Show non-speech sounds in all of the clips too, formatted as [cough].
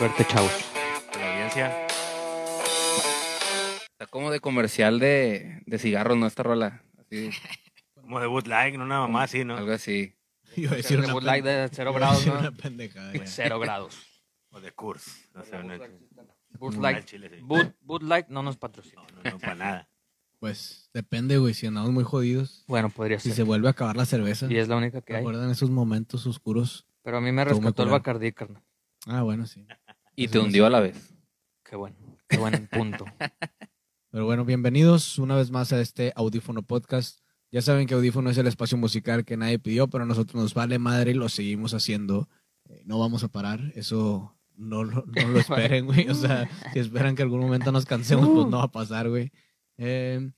Suerte, chavos. la audiencia. Está como de comercial de, de cigarros, ¿no? Esta rola. Así, [laughs] Como de Like, ¿no? una mamá así, ¿no? algo así. Iba a decir De una Bud pen- Light de cero grados, ¿no? una pendejada. Cero grados. O de Kurs. No sé. Bud, Bud Light no nos patrocina. No, no, no, para nada. Pues depende, güey. Si andamos muy jodidos, Bueno, podría si ser. se vuelve a acabar la cerveza. Y es la única que hay. ¿Recuerdan esos momentos oscuros? Pero a mí me rescató el. Bacardí, carnal. Ah, bueno, sí. Y Eso te hundió a la vez. Qué bueno. Qué buen punto. [laughs] Pero bueno, bienvenidos una vez más a este Audífono Podcast. Ya saben que Audífono es el espacio musical que nadie pidió, pero a nosotros nos vale madre y lo seguimos haciendo. Eh, no vamos a parar, eso no, lo- no lo [laughs] esperen, güey. O sea, si esperan que algún momento nos cansemos, pues no va a pasar, güey. Eh,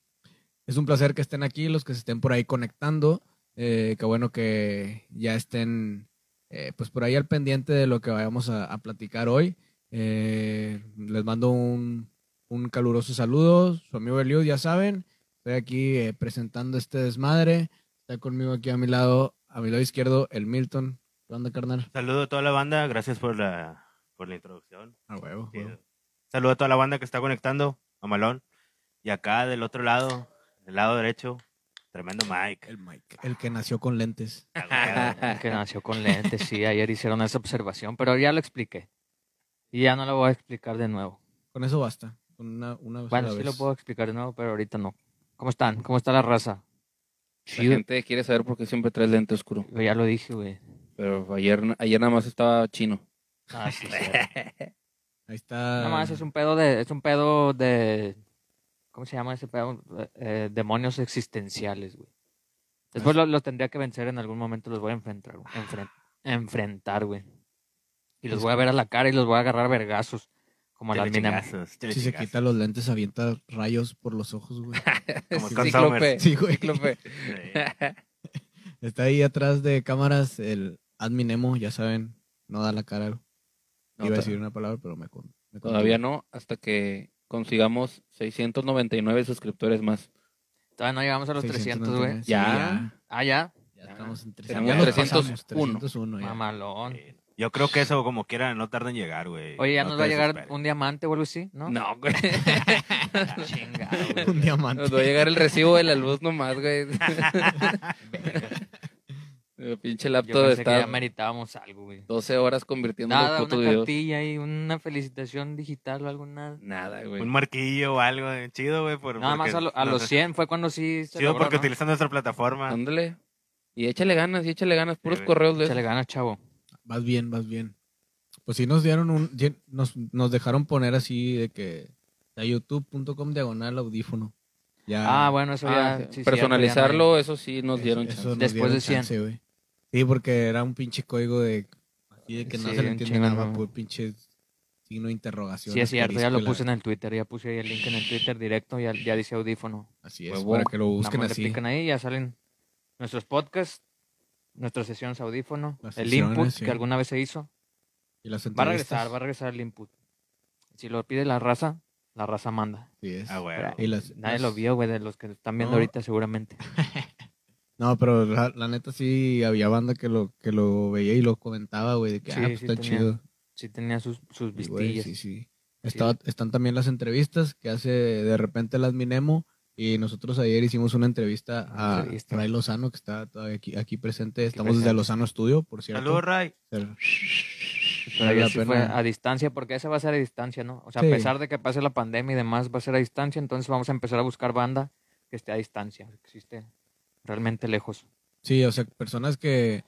es un placer que estén aquí, los que se estén por ahí conectando. Eh, qué bueno que ya estén eh, pues por ahí al pendiente de lo que vayamos a, a platicar hoy. Eh, les mando un, un caluroso saludo. Su amigo Eliud, ya saben. Estoy aquí eh, presentando este desmadre. Está conmigo aquí a mi lado, a mi lado izquierdo, el Milton. ¿Qué onda, carnal? Saludo a toda la banda, gracias por la, por la introducción. A huevo. Sí. huevo. Saludo a toda la banda que está conectando, a Malón. Y acá del otro lado, del lado derecho, tremendo Mike. El Mike. El que nació con lentes. [laughs] Ah, [laughs] que nació con lentes, sí. Ayer hicieron esa observación, pero ya lo expliqué. Y ya no lo voy a explicar de nuevo. Con eso basta. Con una, una Bueno, sí lo puedo explicar de nuevo, pero ahorita no. ¿Cómo están? ¿Cómo está la raza? La gente quiere saber por qué siempre traes lente oscuro. Yo ya lo dije, güey. Pero ayer, ayer nada más estaba chino. Ah, sí, sí. [laughs] Ahí está. Nada más es un pedo de, es un pedo de, ¿cómo se llama ese pedo? Eh, demonios existenciales, güey. Después lo- los tendría que vencer en algún momento, los voy a enfrentar, güey. Enfren- enfrentar, güey. Y los voy a ver a la cara y los voy a agarrar a vergazos, como las Chile minas. Si se quita los lentes, avienta rayos por los ojos, güey. [laughs] Como Scott Cíclope. Sí, güey. Cíclope. [laughs] Sí. Está ahí atrás de cámaras el admin Emo, ya saben, no da la cara. No, Iba a decir una palabra, pero me, con, me Todavía no, hasta que consigamos 699 suscriptores más. Todavía no llegamos a los 300, güey. 699, sí, Ya. Ah, ya. Ya, ya estamos en Tenemos 300. Ya lo 301. pasamos, 301 ya. Mamalón. Sí. Yo creo que eso, como quiera, no tarda en llegar, güey. Oye, ya No nos va a llegar desesperes. un diamante o algo así, ¿no? No, [laughs] güey. Chingado, güey. Un diamante. Nos va a llegar el recibo de la luz nomás, güey. [laughs] El pinche Yo laptop pensé que está ya meritábamos algo, güey. 12 horas convirtiendo Nada, putos una videos. cartilla y una felicitación digital o algo, nada. Nada, güey. Un marquillo o algo eh, chido, güey. por- Nada más a, lo- a nos- los 100 fue cuando sí se Chido logró, porque ¿no? utilizan nuestra plataforma. Ándale. Y échale ganas, y échale ganas. Puros correos de Échale ganas, chavo. Vas bien, vas bien. Pues sí nos dieron un... Nos, nos dejaron poner así de que... A youtube.com diagonal audífono. Ya. Ah, bueno, eso Ah, ya. sí. Personalizarlo, eso sí nos eso- dieron eso chance. nos Después dieron de 100. chance. Sí, porque era un pinche código de... Así de que no Sí, se le entiende nada, ¿no? por pinche signo de interrogación. Sí, es cierto, ya lo puse en el Twitter, ya puse ahí el link en el Twitter directo, ya, ya dice audífono. Así es, Huevo. para que lo busquen más le así. pican ahí ya salen nuestros podcasts, nuestras sesiones audífono, Las el sesiones, input sí. que alguna vez se hizo. Y las Va a regresar, va a regresar el input. Si lo pide la raza, la raza manda. Así es. Ah. Y las- Nadie las- lo vio, güey, de los que están viendo No. ahorita seguramente. [laughs] No, pero la, la neta sí había banda que lo, que lo veía y lo comentaba, güey, de que Sí, ah, pues sí está tenía chido. Sí tenía sus, sus vistillas. sí, sí. Estaba- están también las entrevistas que hace de repente el Adminemo y nosotros ayer hicimos una entrevista Una a entrevista. Ray Lozano que está todavía aquí, aquí presente. Estamos presente. desde Lozano Estudio, por cierto. Saludos, Ray. Pero- Pero sí fue a distancia, porque ese va a ser a distancia, ¿no? O sea, Sí. a pesar de que pase la pandemia y demás, va a ser a distancia, entonces vamos a empezar a buscar banda que esté a distancia, que esté realmente lejos. Sí, o sea, personas que...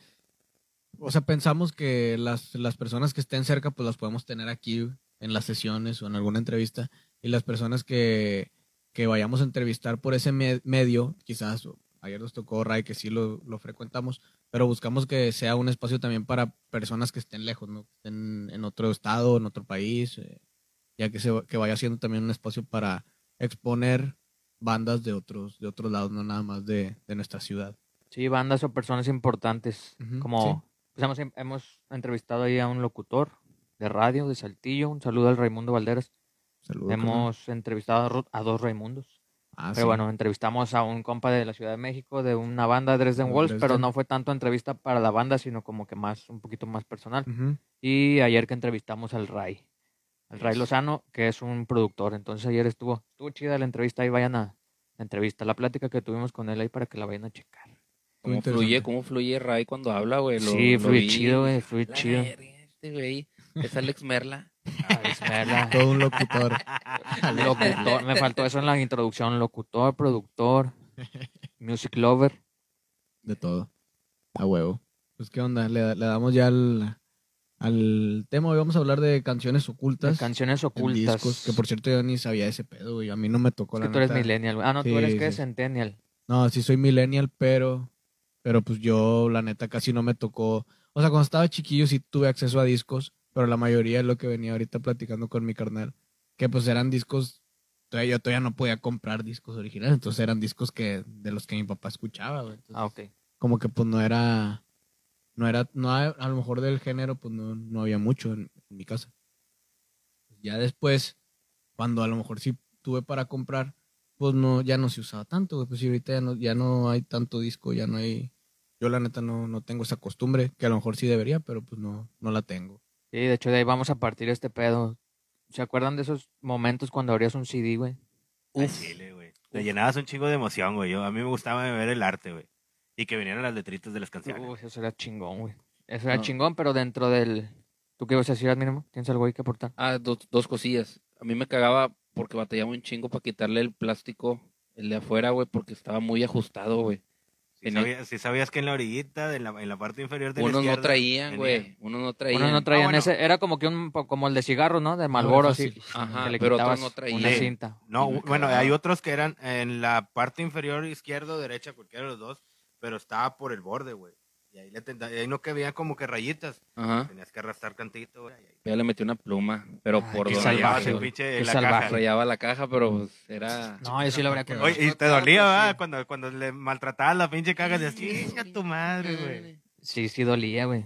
O sea, pensamos que las, las personas que estén cerca, pues las podemos tener aquí en las sesiones o en alguna entrevista. Y las personas que, que vayamos a entrevistar por ese me- medio, quizás, ayer nos tocó Ray, que sí lo, lo frecuentamos, pero buscamos que sea un espacio también para personas que estén lejos, ¿no? Estén en otro estado, en otro país, eh, ya que, se, que vaya siendo también un espacio para exponer bandas de otros, de otros lados, no nada más de, de nuestra ciudad. Sí, bandas o personas importantes, como pues hemos, hemos entrevistado ahí a un locutor de radio de Saltillo, un saludo al Raimundo Valderas. Saludos. carnal. hemos entrevistado a dos Raimundos, Ah, Pero sí. bueno, entrevistamos a un compa de la Ciudad de México, de una banda, Dresden De Wolves, pero Dresden. no fue tanto entrevista para la banda, sino como que más, un poquito más personal. Y ayer que entrevistamos al Ray, al Ray Lozano, que es un productor. Entonces ayer estuvo, estuvo chida la entrevista, ahí vayan a la entrevista, la plática que tuvimos con él ahí para que la vayan a checar. ¿Cómo fluye, cómo fluye Ray cuando habla, güey? Sí, fluye chido, güey, fluye La chido. Este güey es Alex Merla. Ah. Todo un locutor. Locutor, me faltó eso en la introducción, locutor, productor, music lover. De todo. A huevo. Pues, ¿qué onda? Le, le damos ya al, al tema. Hoy vamos a hablar de canciones ocultas. Canciones ocultas. discos, que por cierto yo ni sabía ese pedo, güey. A mí no me tocó Es la que tú eres millennial. Ah, no, Sí, tú eres que sí. centennial. No, sí soy millennial, pero, pero pues yo la neta casi no me tocó. O sea, cuando estaba chiquillo sí tuve acceso a discos, pero la mayoría es lo que venía ahorita platicando con mi carnal, que pues eran discos, todavía, yo todavía no podía comprar discos originales, entonces eran discos que de los que mi papá escuchaba, güey. Entonces, Ah, ok. Como que pues no era, no era, no a, lo mejor del género pues no, no había mucho en, en mi casa. Ya después, cuando a lo mejor sí tuve para comprar, pues no, ya no se usaba tanto, güey. Pues sí, ahorita ya no, ya no hay tanto disco, ya no hay. Yo la neta no, no tengo esa costumbre, que a lo mejor sí debería, pero pues no, no la tengo. Sí, de hecho de ahí vamos a partir este pedo. ¿Se acuerdan de esos momentos cuando abrías un CD, güey? Chile, güey. Te llenabas un chingo de emoción, güey. Yo, a mí me gustaba ver el arte, güey. Y que vinieran las letritas de las canciones. Uy, eso era chingón, güey. Eso era No. chingón, pero dentro del... ¿Tú qué ibas a decir, mínimo? ¿Tienes algo ahí que aportar? Ah, dos, dos cosillas. A mí me cagaba porque batallaba un chingo para quitarle el plástico, el de afuera, güey, porque estaba muy ajustado, güey. Si sabías, si sabías que en la orillita, en la, en la parte inferior de la Unos no traían, güey. Unos no traían. Uno no traían bueno. ese... Era como que un... Como el de cigarro, ¿no? De Malboro, así. Ajá, le pero otros no traían. Una Sí. cinta. No, bueno, hay otros que eran en la parte inferior izquierda o derecha, cualquiera de los dos, pero estaba por el borde, güey. Y ahí, le tenta- y ahí no que había como que rayitas. Ajá. Tenías que arrastrar cantito, güey. y ahí- Ya le metí una pluma, pero Ay, por qué donde el güey. pinche Qué la salvaje. caja. Rayaba la caja, pero pues, era... No, yo sí lo habría conocido. Oye, y te dolía, ¿verdad? Cuando, cuando le maltratabas la pinche caja, decías, chinga tu madre, güey. Sí, sí dolía, güey.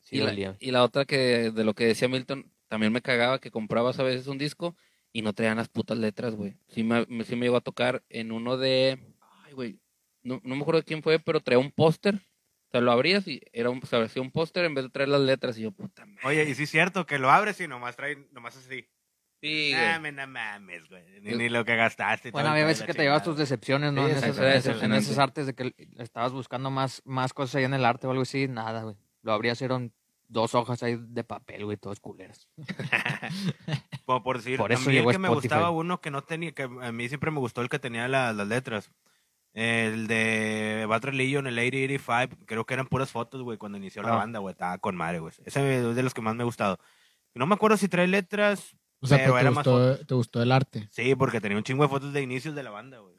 Sí y, la, dolía. y la otra que de lo que decía Milton, también me cagaba que comprabas a veces un disco y no traían las putas letras, güey. Sí me, me- sí me llegó a tocar en uno de... Ay, güey. No, no me acuerdo de quién fue, pero traía un póster. O sea, lo abrías y era un, se hacía un póster en vez de traer las letras. Y yo, puta madre. Oye, y sí es cierto que lo abres y nomás trae, nomás así. Sí. Dame, no mames, güey. Ni, ni lo que gastaste. Bueno, había veces que te llevas tus decepciones, ¿no? Sí, en, esas, en esas- en Decepcionante. esas artes de que estabas buscando más, más cosas ahí en el arte o algo así, nada, güey. Lo abrías, eran dos hojas ahí de papel, güey, todos culeras. [laughs] [laughs] Como por decir, Por eso a mí el llegó que me Spotify. gustaba uno que no tenía, que a mí siempre me gustó el que tenía la- las letras. El de Bad Religion, el 8085, creo que eran puras fotos, güey, cuando inició la Ah. banda, güey, estaba con madre, güey. Ese es de los que más me ha gustado. No me acuerdo si trae letras, O sea, Pero pero te, era más gustó, te gustó el arte. sí, porque tenía un chingo de fotos de inicios de la banda, güey.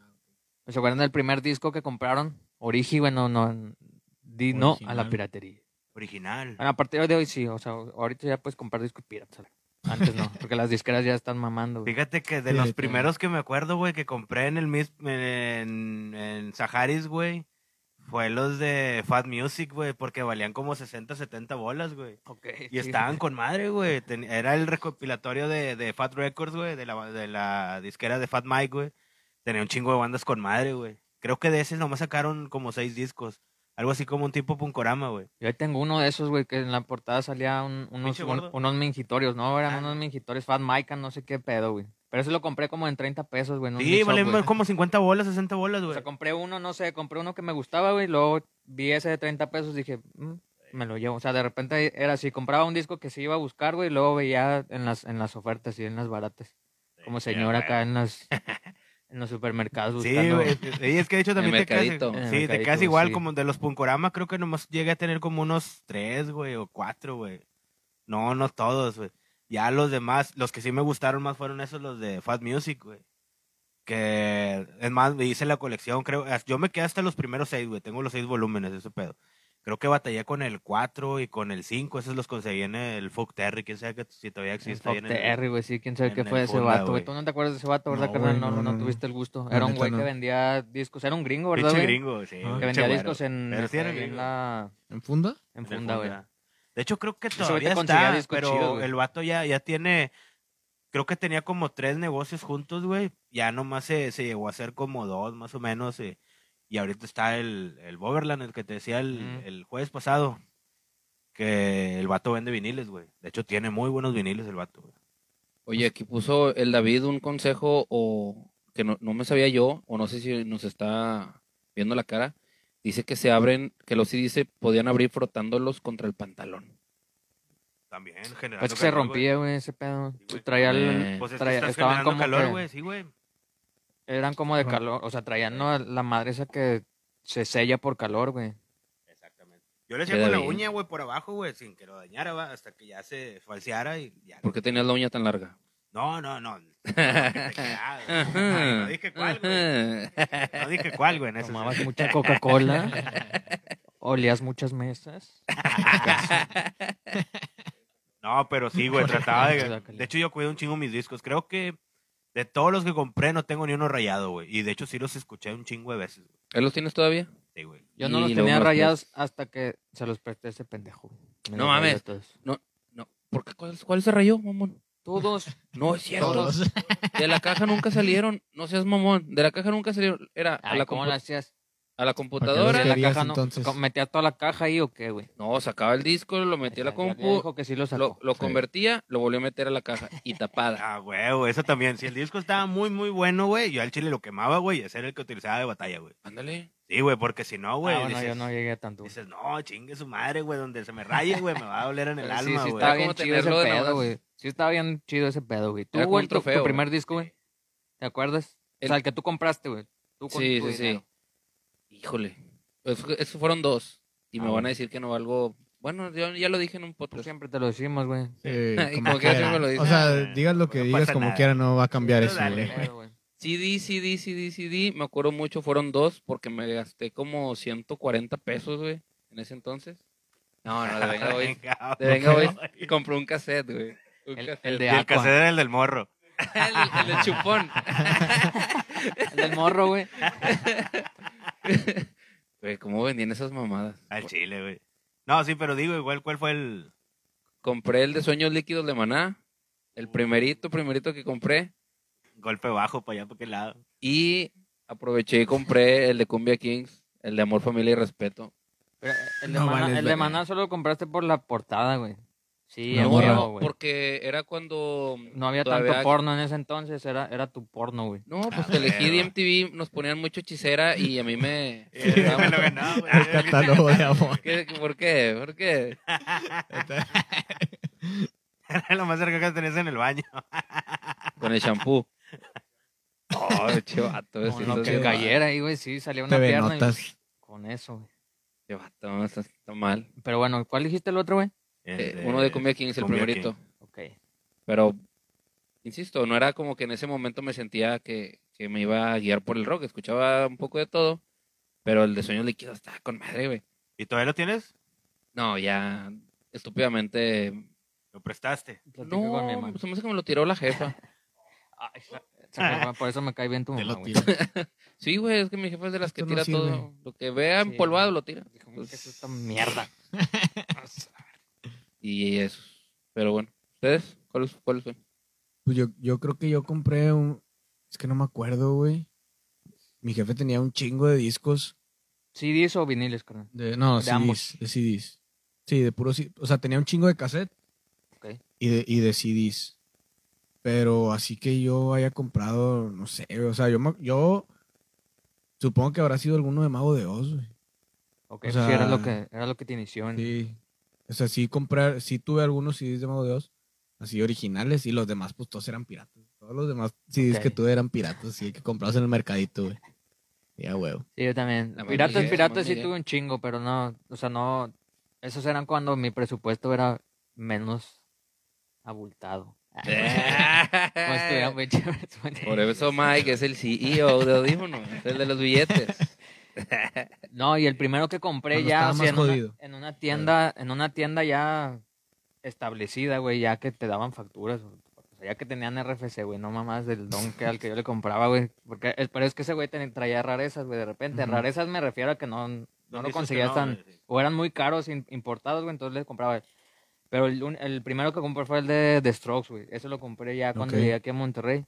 ¿Se acuerdan del primer disco que compraron? Origi, bueno, no, di no a la Original. piratería. Original. Bueno, a partir de hoy sí, o sea, ahorita ya puedes comprar discos piratas. Antes no, porque las disqueras ya están mamando, güey. Fíjate que de Sí, los primeros que me acuerdo, güey, que compré en el mis en, en Saharis, güey, fue los de Fat Music, güey, porque valían como 60, 70 bolas, güey. Ok, Y sí. estaban con madre, güey. Ten- Era el recopilatorio de, de Fat Records, güey, de la, de la disquera de Fat Mike, güey. Tenía un chingo de bandas con madre, güey. Creo que de ese nomás sacaron como seis discos. Algo así como un tipo punkorama, güey. Yo ahí tengo uno de esos, güey, que en la portada salía un- unos, un- unos mingitorios, ¿no? Eran Ah. unos mingitorios, Fat Mike, no sé qué pedo, güey. Pero ese lo compré como en 30 pesos, güey. Sí, güey. como 50 bolas, 60 bolas, O güey. sea, compré uno, no sé, compré uno que me gustaba, güey, luego vi ese de 30 pesos, dije, "Mm, me lo llevo. O sea, de repente era así, compraba un disco que sí iba a buscar, güey, y luego veía en las, en las ofertas y en las baratas. Como señora acá en las [laughs] en los supermercados Sí, buscando. güey. Y es que de hecho [laughs] también te quedas, mercadito. En el sí, te mercadito, quedas igual sí. como de los punkorama, creo que nomás llegué a tener como unos tres, güey, o cuatro, güey. No, no todos, güey. Ya los demás, los que sí me gustaron más fueron esos, los de Fat Music, güey. Que, es más, me hice la colección, creo. Yo me quedé hasta los primeros seis, güey. Tengo los seis volúmenes, ese pedo. Creo que batallé con el 4 y con el 5. Esos los conseguí en el Folk Terry, quién sabe que si todavía El existe. ahí Fuck en el- Terry, güey, sí, quién sabe qué el fue de ese Funda, vato, güey. Tú no te acuerdas de ese vato, ¿verdad, No, carnal? No, no, no, no, no. tuviste el gusto. Era un güey que vendía discos, era un gringo, ¿verdad, Pinche gringo, sí. Ah. Que pinche vendía güero. discos en, Pero sí era ahí en gringo. la ¿En funda? en el funda, güey. De hecho, creo que todavía está, pero chidos, güey. el vato ya, ya tiene... creo que tenía como tres negocios juntos, güey. Ya nomás se, se llegó a hacer como dos, más o menos. eh, y ahorita está el, el Boverland, el que te decía el, el jueves pasado. Que el vato vende viniles, güey. De hecho, tiene muy buenos viniles el vato, güey. Oye, aquí puso el David un consejo o que no, no me sabía yo, o no sé si nos está viendo la cara. Dice que se abren, que los CDs se podían abrir frotándolos contra el pantalón. También, generando Pues que se calor, rompía, güey, ese pedo. Sí. Traía el- Eh, Pues es que traía- estás estaban generando como calor, que- güey. Sí, güey. Eran como de calor, o sea, traían ¿no? la madre esa que se sella por calor, güey. Exactamente. Yo le hacía con la bien. uña, güey, por abajo, güey, sin que lo dañara, va, hasta que ya se falseara y ya. ¿Por qué tenías la uña tan larga? No, no, no. no, que te quedaba. Ay, no dije cuál, güey. No dije cuál, güey. en ese Tomabas mucha Coca-Cola, [laughs] olías muchas mesas. [laughs] No, pero sí, güey, trataba de... De hecho, yo cuido un chingo mis discos. Creo que de todos los que compré no tengo ni uno rayado, güey. Y de hecho sí los escuché un chingo de veces, güey. ¿Ahí los tienes todavía? Sí, güey. Yo no Y los tenía rayados hasta que se los presté a ese pendejo. Me No mames. todos. No. ¿Por qué? ¿Cuál, cuál se rayó, mamón? Todos. No, es cierto. Todos. De la caja nunca salieron. No seas mamón. De la caja nunca salieron. Era a Ay, la, ¿Cómo hacías? A la ¿Para computadora. la caja no, ¿Metías toda la caja ahí o qué, güey? No, sacaba el disco, lo metía a la compu, dijo que sí lo sacó. lo, lo Sí. convertía, lo volvió a meter a la caja y tapada. [laughs] Ah, güey, güey, eso también. Si el disco estaba muy, muy bueno, güey, yo al chile lo quemaba, güey, y ese era el que utilizaba de batalla, güey. Ándale. Sí, güey, porque si no, güey, Ah, bueno, dices, yo no llegué a tanto. güey. dices, no, chingue su madre, güey, donde se me raye, güey, me va a doler en el Sí, alma, sí, güey. estaba bien chido ese pedo, güey. Sí, estaba bien chido ese pedo, güey. Tú, güey, tu- tu, primer güey. disco, güey. ¿Te acuerdas? O sea, el que tú compraste, güey. Tú con Sí, tu sí, sí. Híjole. Pues, esos fueron dos. Y Ah, me van bueno. a decir que no valgo. Bueno, yo ya lo dije en un podcast. siempre te lo decimos, güey. Sí, [laughs] Y como como siempre lo dice. O sea, digas lo que No digas como nada. quiera, no va a cambiar eso, güey. CD, CD, CD, CD. Me acuerdo mucho, fueron dos porque me gasté como 140 pesos, güey, en ese entonces. No, no, de venga, güey. [laughs] Venga, De venga, güey. güey. Compré un cassette, güey. Un El- cassette. el de el cassette era el del morro. [laughs] el, el del chupón. El del morro, güey. Güey, ¿cómo vendían esas mamadas? Al chile, güey. No, sí, pero digo, igual, ¿cuál fue el...? Compré el de Sueños Líquidos de Maná. El primerito, primerito que compré. Golpe bajo para allá, para aquel lado. Y aproveché y compré el de Cumbia Kings. El de Amor, Familia y Respeto. Pero el de, No Maná, vales el de. Maná solo lo compraste por la portada, güey. Sí, No, güey. porque era cuando... No había todavía- tanto porno en ese entonces, era, era tu porno, güey. No, pues Ah, Telehit y. MTV nos ponían mucho hechicera y a mí me... [laughs] Sí, me [laughs] lo ganó, güey. El catálogo de amor. ¿Qué- ¿Por qué? ¿Por qué? [laughs] Era lo más cerca que tenías en el baño. Con el shampoo. Oh, che vato. Con lo que cayera ahí, güey, sí, salía una pierna. y- con eso, güey. Che vato, está mal. Pero bueno, ¿cuál dijiste el otro, güey? Eh, uno de Cumbia Kings, el Cumbia primerito. King. Ok. Pero, insisto, no era como que en ese momento me sentía que, que me iba a guiar por el rock. Escuchaba un poco de todo, pero el de Sueños Líquidos estaba con madre, güey. ¿Y todavía lo tienes? No, ya estúpidamente... ¿Lo prestaste? Con mi No, hermano. se me hace que me lo tiró la jefa. [laughs] Ay, por eso me cae bien tu Te mamá, lo güey. [laughs] Sí, güey, es que mi jefa es de las que Esto no tira sirve. todo. Lo que vea Sí, empolvado lo tira. Dijo, Pues- ¿qué es esta mierda? [laughs] Y eso. Pero bueno, ¿ustedes? ¿Cuáles, cuáles fue? Pues yo, yo creo que yo compré un... Es que no me acuerdo, güey. Mi jefe tenía un chingo de discos. ¿CDs o viniles, carnal? De, no, De CDs, ambos. de CDs. Sí, de puro C- O sea, tenía un chingo de cassette Ok. y de, y de CDs. Pero así que yo haya comprado, no sé, o sea, yo, me- yo supongo que habrá sido alguno de Mago de Oz, güey. Ok, O sea, sí, era lo que, era lo que te inició. en- Sí. O sea, sí compré, sí tuve algunos CDs de Mago de Oz, así originales, y los demás, pues todos eran piratas. Todos los demás CDs Ok. que tuve eran piratas, sí, que comprabas en el mercadito, güey. Ya, huevo. Sí, yo también. La Piratas, piratas sí tuve un chingo, pero no, o sea, no, esos eran cuando mi presupuesto era menos abultado. [laughs] [laughs] Por eso Mike es el CEO de Audífono, es el de los billetes. No, y el primero que compré Cuando ya o sea, en, una, jodido. en una tienda, en una tienda ya establecida, güey, ya que te daban facturas, o sea, ya que tenían RFC, güey, no mamás del don que al que yo le compraba, güey, porque es, pero es que ese güey traía rarezas, güey, de repente, rarezas me refiero a que no, no lo conseguías no, tan, güey, o eran muy caros in- importados, güey, entonces le compraba Pero el, un- el primero que compré fue el de The Strokes, güey. Ese lo compré ya cuando Ok. llegué aquí a Monterrey.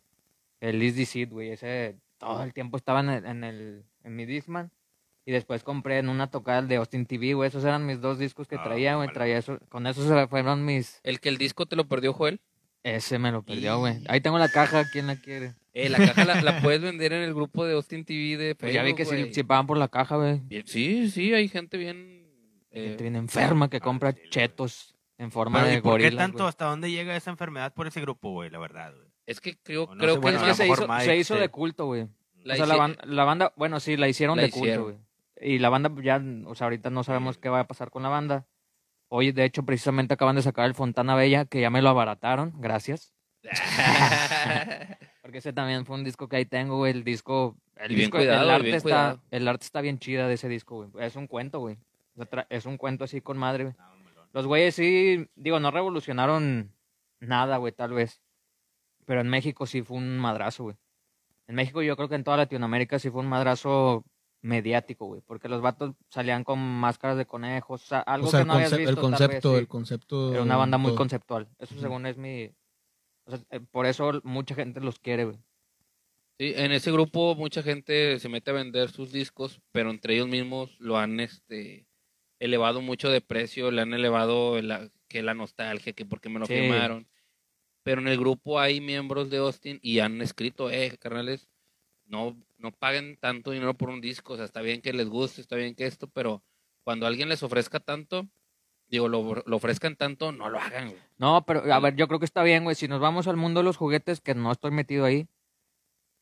El Is It, güey. Ese todo el tiempo estaba en, el, en, el, en mi Discman. Y después compré en una tocada el de Austin TV, güey. Esos eran mis dos discos que Ah, traía, güey. Traía eso. Con esos se fueron mis... El que el disco te lo perdió, Joel. Ese me lo perdió, güey. Ahí tengo la caja. ¿Quién la quiere? Eh, la caja la, la puedes vender en el grupo de Austin TV de Pues ya vi Facebook, que si, si pagan por la caja, güey. Sí, sí, hay gente bien... Eh, gente bien enferma que ah, compra sí, güey. chetos en forma Pero, de ¿y por qué gorilas, tanto? ¿Hasta dónde llega esa enfermedad por ese grupo, güey? La verdad, güey. es que creo, no creo sé, que bueno, es que se hizo, se hizo de culto, güey. La o sea, la, hici- ban- la banda, bueno, sí, la hicieron La de culto, güey. Y la banda ya, o sea, ahorita no sabemos qué va a pasar con la banda. Hoy, de hecho, precisamente acaban de sacar el Fontana Bella, que ya me lo abarataron, gracias. [laughs] Porque ese también fue un disco que ahí tengo, güey. El disco, el disco, cuidado, el arte está, cuidado. el arte está bien chida de ese disco, güey. Es un cuento, güey. Es un cuento así con madre, güey. Los güeyes sí, digo, no revolucionaron nada, güey, tal vez. Pero en México sí fue un madrazo, güey. En México yo creo que en toda Latinoamérica sí fue un madrazo mediático, güey. Porque los vatos salían con máscaras de conejos, o sea, algo o sea, que no habías visto. el tal vez, concepto, sí. el concepto. Era una banda muy todo. conceptual. Eso según es mi... O sea, eh, por eso mucha gente los quiere, güey. Sí, en ese grupo mucha gente se mete a vender sus discos, pero entre ellos mismos lo han este elevado mucho de precio, le han elevado la, que la nostalgia, que porque me lo Sí. firmaron. Pero en el grupo hay miembros de Austin y han escrito, eh, carnales, no, no paguen tanto dinero por un disco, o sea, está bien que les guste, está bien que esto, pero cuando alguien les ofrezca tanto, digo, lo, lo ofrezcan tanto, no lo hagan, güey. No, pero a ver, yo creo que está bien, güey. Si nos vamos al mundo de los juguetes, que no estoy metido ahí,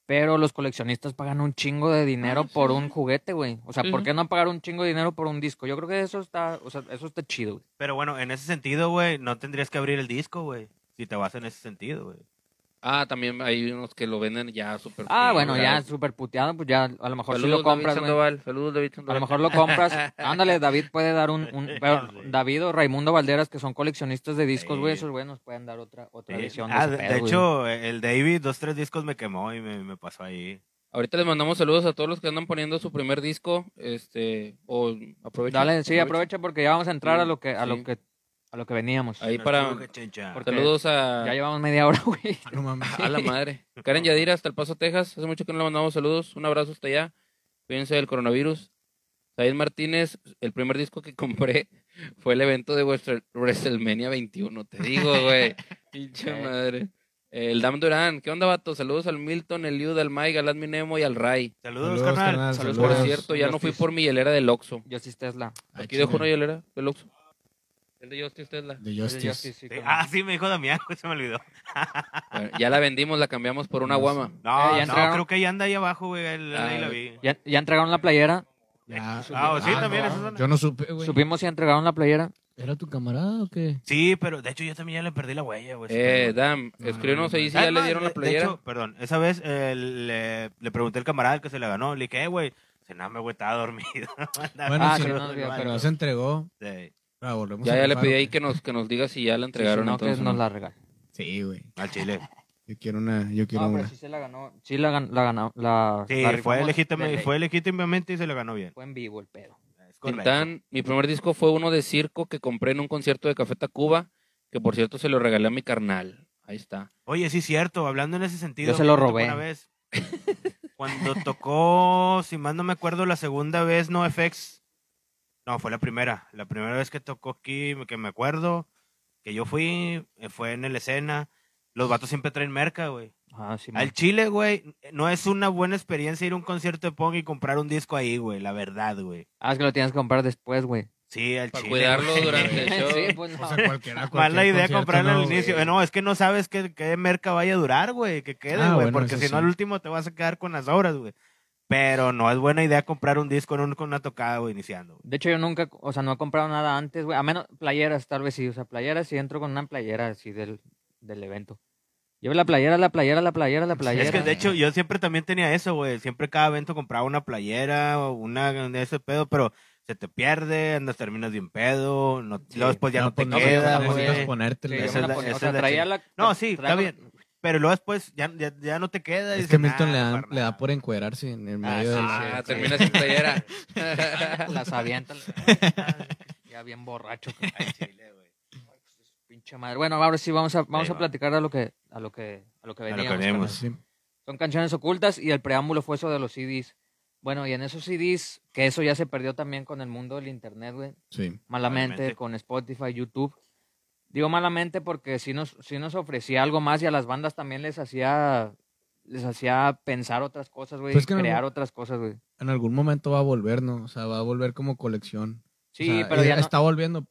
pero los coleccionistas pagan un chingo de dinero Ah, por un juguete, güey. O sea, ¿por qué no pagar un chingo de dinero por un disco? Yo creo que eso está, o sea, eso está chido, güey. Pero bueno, en ese sentido, güey, no tendrías que abrir el disco, güey. Si te vas en ese sentido, güey. Ah, también hay unos que lo venden ya súper Ah, bueno, ya súper puteado, pues ya a lo mejor sí Saludos, lo compras, David. Sandoval. Saludos, David A Sandoval. lo mejor lo compras. [laughs] Ándale, David puede dar un, un [laughs] pero Sí. David o Raimundo Valderas, que son coleccionistas de discos, güey, esos güey nos pueden dar otra, otra Sí. visión Ah, de de, ese de pedo, güey. hecho, el David, dos, tres discos me quemó y me, me pasó ahí. Ahorita les mandamos saludos a todos los que andan poniendo su primer disco. Este, o aprovecha. Dale, sí, aprovecha porque ya vamos a entrar a lo que, a Sí. lo que, a lo que veníamos. Ahí para. Porque- Saludos a. Ya llevamos media hora, güey. [laughs] Ah, no mames. [laughs] A la madre. Karen Yadira, hasta El Paso, Texas. Hace mucho que no le mandamos saludos. Un abrazo hasta allá. Cuídense del coronavirus. Said Martínez, el primer disco que compré [laughs] fue el evento de Wrestle- WrestleMania 21. Te digo, güey. Pinche madre. El Dam Durán. ¿Qué onda, vato? Saludos al Milton, el Liu, al Mike, al Admin Nemo y al Ray. Saludos, Saludos, carnal. carnal, Saludos, Por cierto, ya no fui por mi hielera del Oxxo. Justice Tesla. Ay, Aquí dejo una hielera del Oxxo. El de Justice Tesla. De Justice. Justice, sí, Ah, sí, me dijo Damián, [laughs] se me olvidó. Ya la vendimos, la cambiamos por una guama. No, Eh, ya no, creo que ahí anda ahí abajo, güey. Ahí, Ah, la güey. vi. ¿Ya, ya entregaron la playera. Ya. Ah, sí, también, no, Yo no supe, güey. Supimos si entregaron la playera. ¿Era tu camarada o qué? Sí, pero de hecho yo también ya le perdí la huella, güey. Eh, Dam, No, escríbenos no, ahí si Ah, ya le dieron de- la playera. De hecho, perdón, esa vez eh, le, le pregunté al camarada que se la ganó. Le dije, eh, güey, se nada, me güey, estaba dormido. [laughs] Bueno, Ah, sí, no, no, pero pero- no se entregó. Sí, Ah, volvemos ya, a ya le pedí ¿o ahí que nos, que nos diga si ya la Sí, entregaron. si no, que entonces, nos ¿no? la regalen. Sí, güey. al chile. [laughs] Yo quiero una. Yo quiero No, una. pero sí se la ganó. Sí la, gan- la ganó. La, Sí, la fue, legítima- legítimamente y se la ganó bien. Fue en vivo el pedo. Tintán, mi primer disco fue uno de circo que compré en un concierto de Café Tacuba, que por cierto se lo regalé a mi carnal. Ahí está. Oye, sí, cierto, hablando en ese sentido. Yo se lo robé. Una vez, [laughs] cuando tocó, si más no me acuerdo, la segunda vez No FX. No, fue la primera. La primera vez que tocó aquí, que me acuerdo, que yo fui, eh, fue en el escena. Los vatos siempre traen merca, güey. Ah, sí, Al Chile, güey, no es una buena experiencia ir a un concierto de punk y comprar un disco ahí, güey, la verdad, güey. Ah, es que lo tienes que comprar después, güey. Sí, al Para Chile. cuidarlo güey. durante el [laughs] show. sí, pues no. O sea, cualquiera, Mala idea comprarlo no, al inicio. güey. No, es que no sabes qué, qué merca vaya a durar, güey. Que quede, Ah, güey. bueno, porque si no, sí. al último te vas a quedar con las obras, güey. Pero no es buena idea comprar un disco en un- con una tocada, güey, iniciando. güey. De hecho, yo nunca, o sea, no he comprado nada antes, güey. A menos playeras, tal vez sí. O sea, playeras sí entro con una playera así del, del evento. Llevo la playera, la playera, la playera, la playera. Es que de hecho yo siempre también tenía eso, güey. Siempre cada evento compraba una playera o una de ese pedo, pero se te pierde, andas terminas bien pedo, no, Sí. luego después ya no, pues te no, queda, pues, güey. ponértela. Esa es la la- o sea, traía la... No, sí, está bien. Pero luego después ya, ya, ya no te queda. y Es que dices, Milton "Nah, le, para le da nada". por encuerarse en el Ah, medio de sí, la... sí. Ah, termina sin playera. [laughs] Las avientan. [laughs] ya bien borracho. Chile, güey. Che madre. Bueno, ahora sí vamos a, vamos a platicar a lo que, a lo que, a lo que A lo que veníamos. veníamos. Sí. Son canciones ocultas y el preámbulo fue eso de los CDs. Bueno, y en esos CDs, que eso ya se perdió también con el mundo del internet, güey. Sí. Malamente, Obviamente. con Spotify, YouTube. Digo malamente porque sí nos, sí nos ofrecía algo más y a las bandas también les hacía, les hacía pensar otras cosas, güey. Pues crear otras cosas, güey. En algún momento va a volver, ¿no? O sea, va a volver como colección. Sí, O sea, pero ya no- está volviendo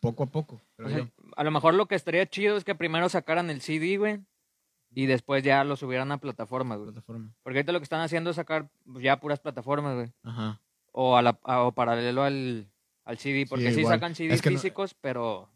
poco a poco. O sea, a lo mejor lo que estaría chido es que primero sacaran el CD, güey, y después ya lo subieran a plataformas, güey. plataforma. Porque ahorita lo que están haciendo es sacar pues, ya puras plataformas, güey. Ajá. O, a la, a- o paralelo al, al CD, porque sí, sacan CDs Es que no- físicos, pero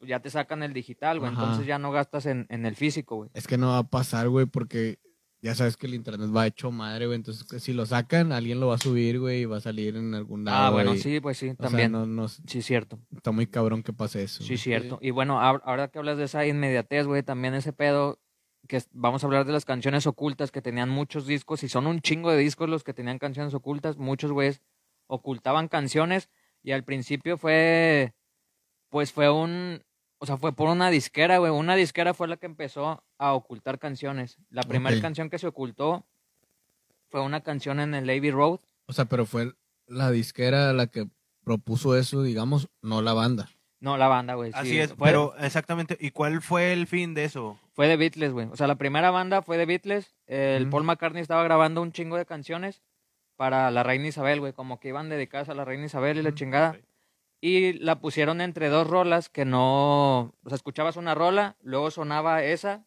ya te sacan el digital, güey. Ajá. Entonces ya no gastas en, en el físico, güey. Es que no va a pasar, güey, porque ya sabes que el internet va hecho madre, güey. Entonces, si lo sacan, alguien lo va a subir, güey, y va a salir en algún lado. Ah, bueno, sí, pues sí, o sea, también. no, no- Sí, cierto. está muy cabrón que pase eso. Sí, güey. cierto. Y bueno, ahora que hablas de esa inmediatez, güey, también ese pedo, que vamos a hablar de las canciones ocultas que tenían muchos discos, y son un chingo de discos los que tenían canciones ocultas, muchos güeyes ocultaban canciones, y al principio fue, pues fue un, o sea, fue por una disquera, güey, una disquera fue la que empezó a ocultar canciones. La primera canción que se ocultó fue una canción en el Abbey Road, O sea, pero fue la disquera la que propuso eso, digamos, no la banda. no la banda, güey. sí, Así es, fue- pero exactamente. ¿Y cuál fue el fin de eso? Fue de Beatles, güey. O sea, la primera banda fue de Beatles. El. Paul McCartney estaba grabando un chingo de canciones para la reina Isabel, güey. Como que iban dedicadas a la reina Isabel y la chingada. Y la pusieron entre dos rolas que no... O sea, escuchabas una rola, luego sonaba esa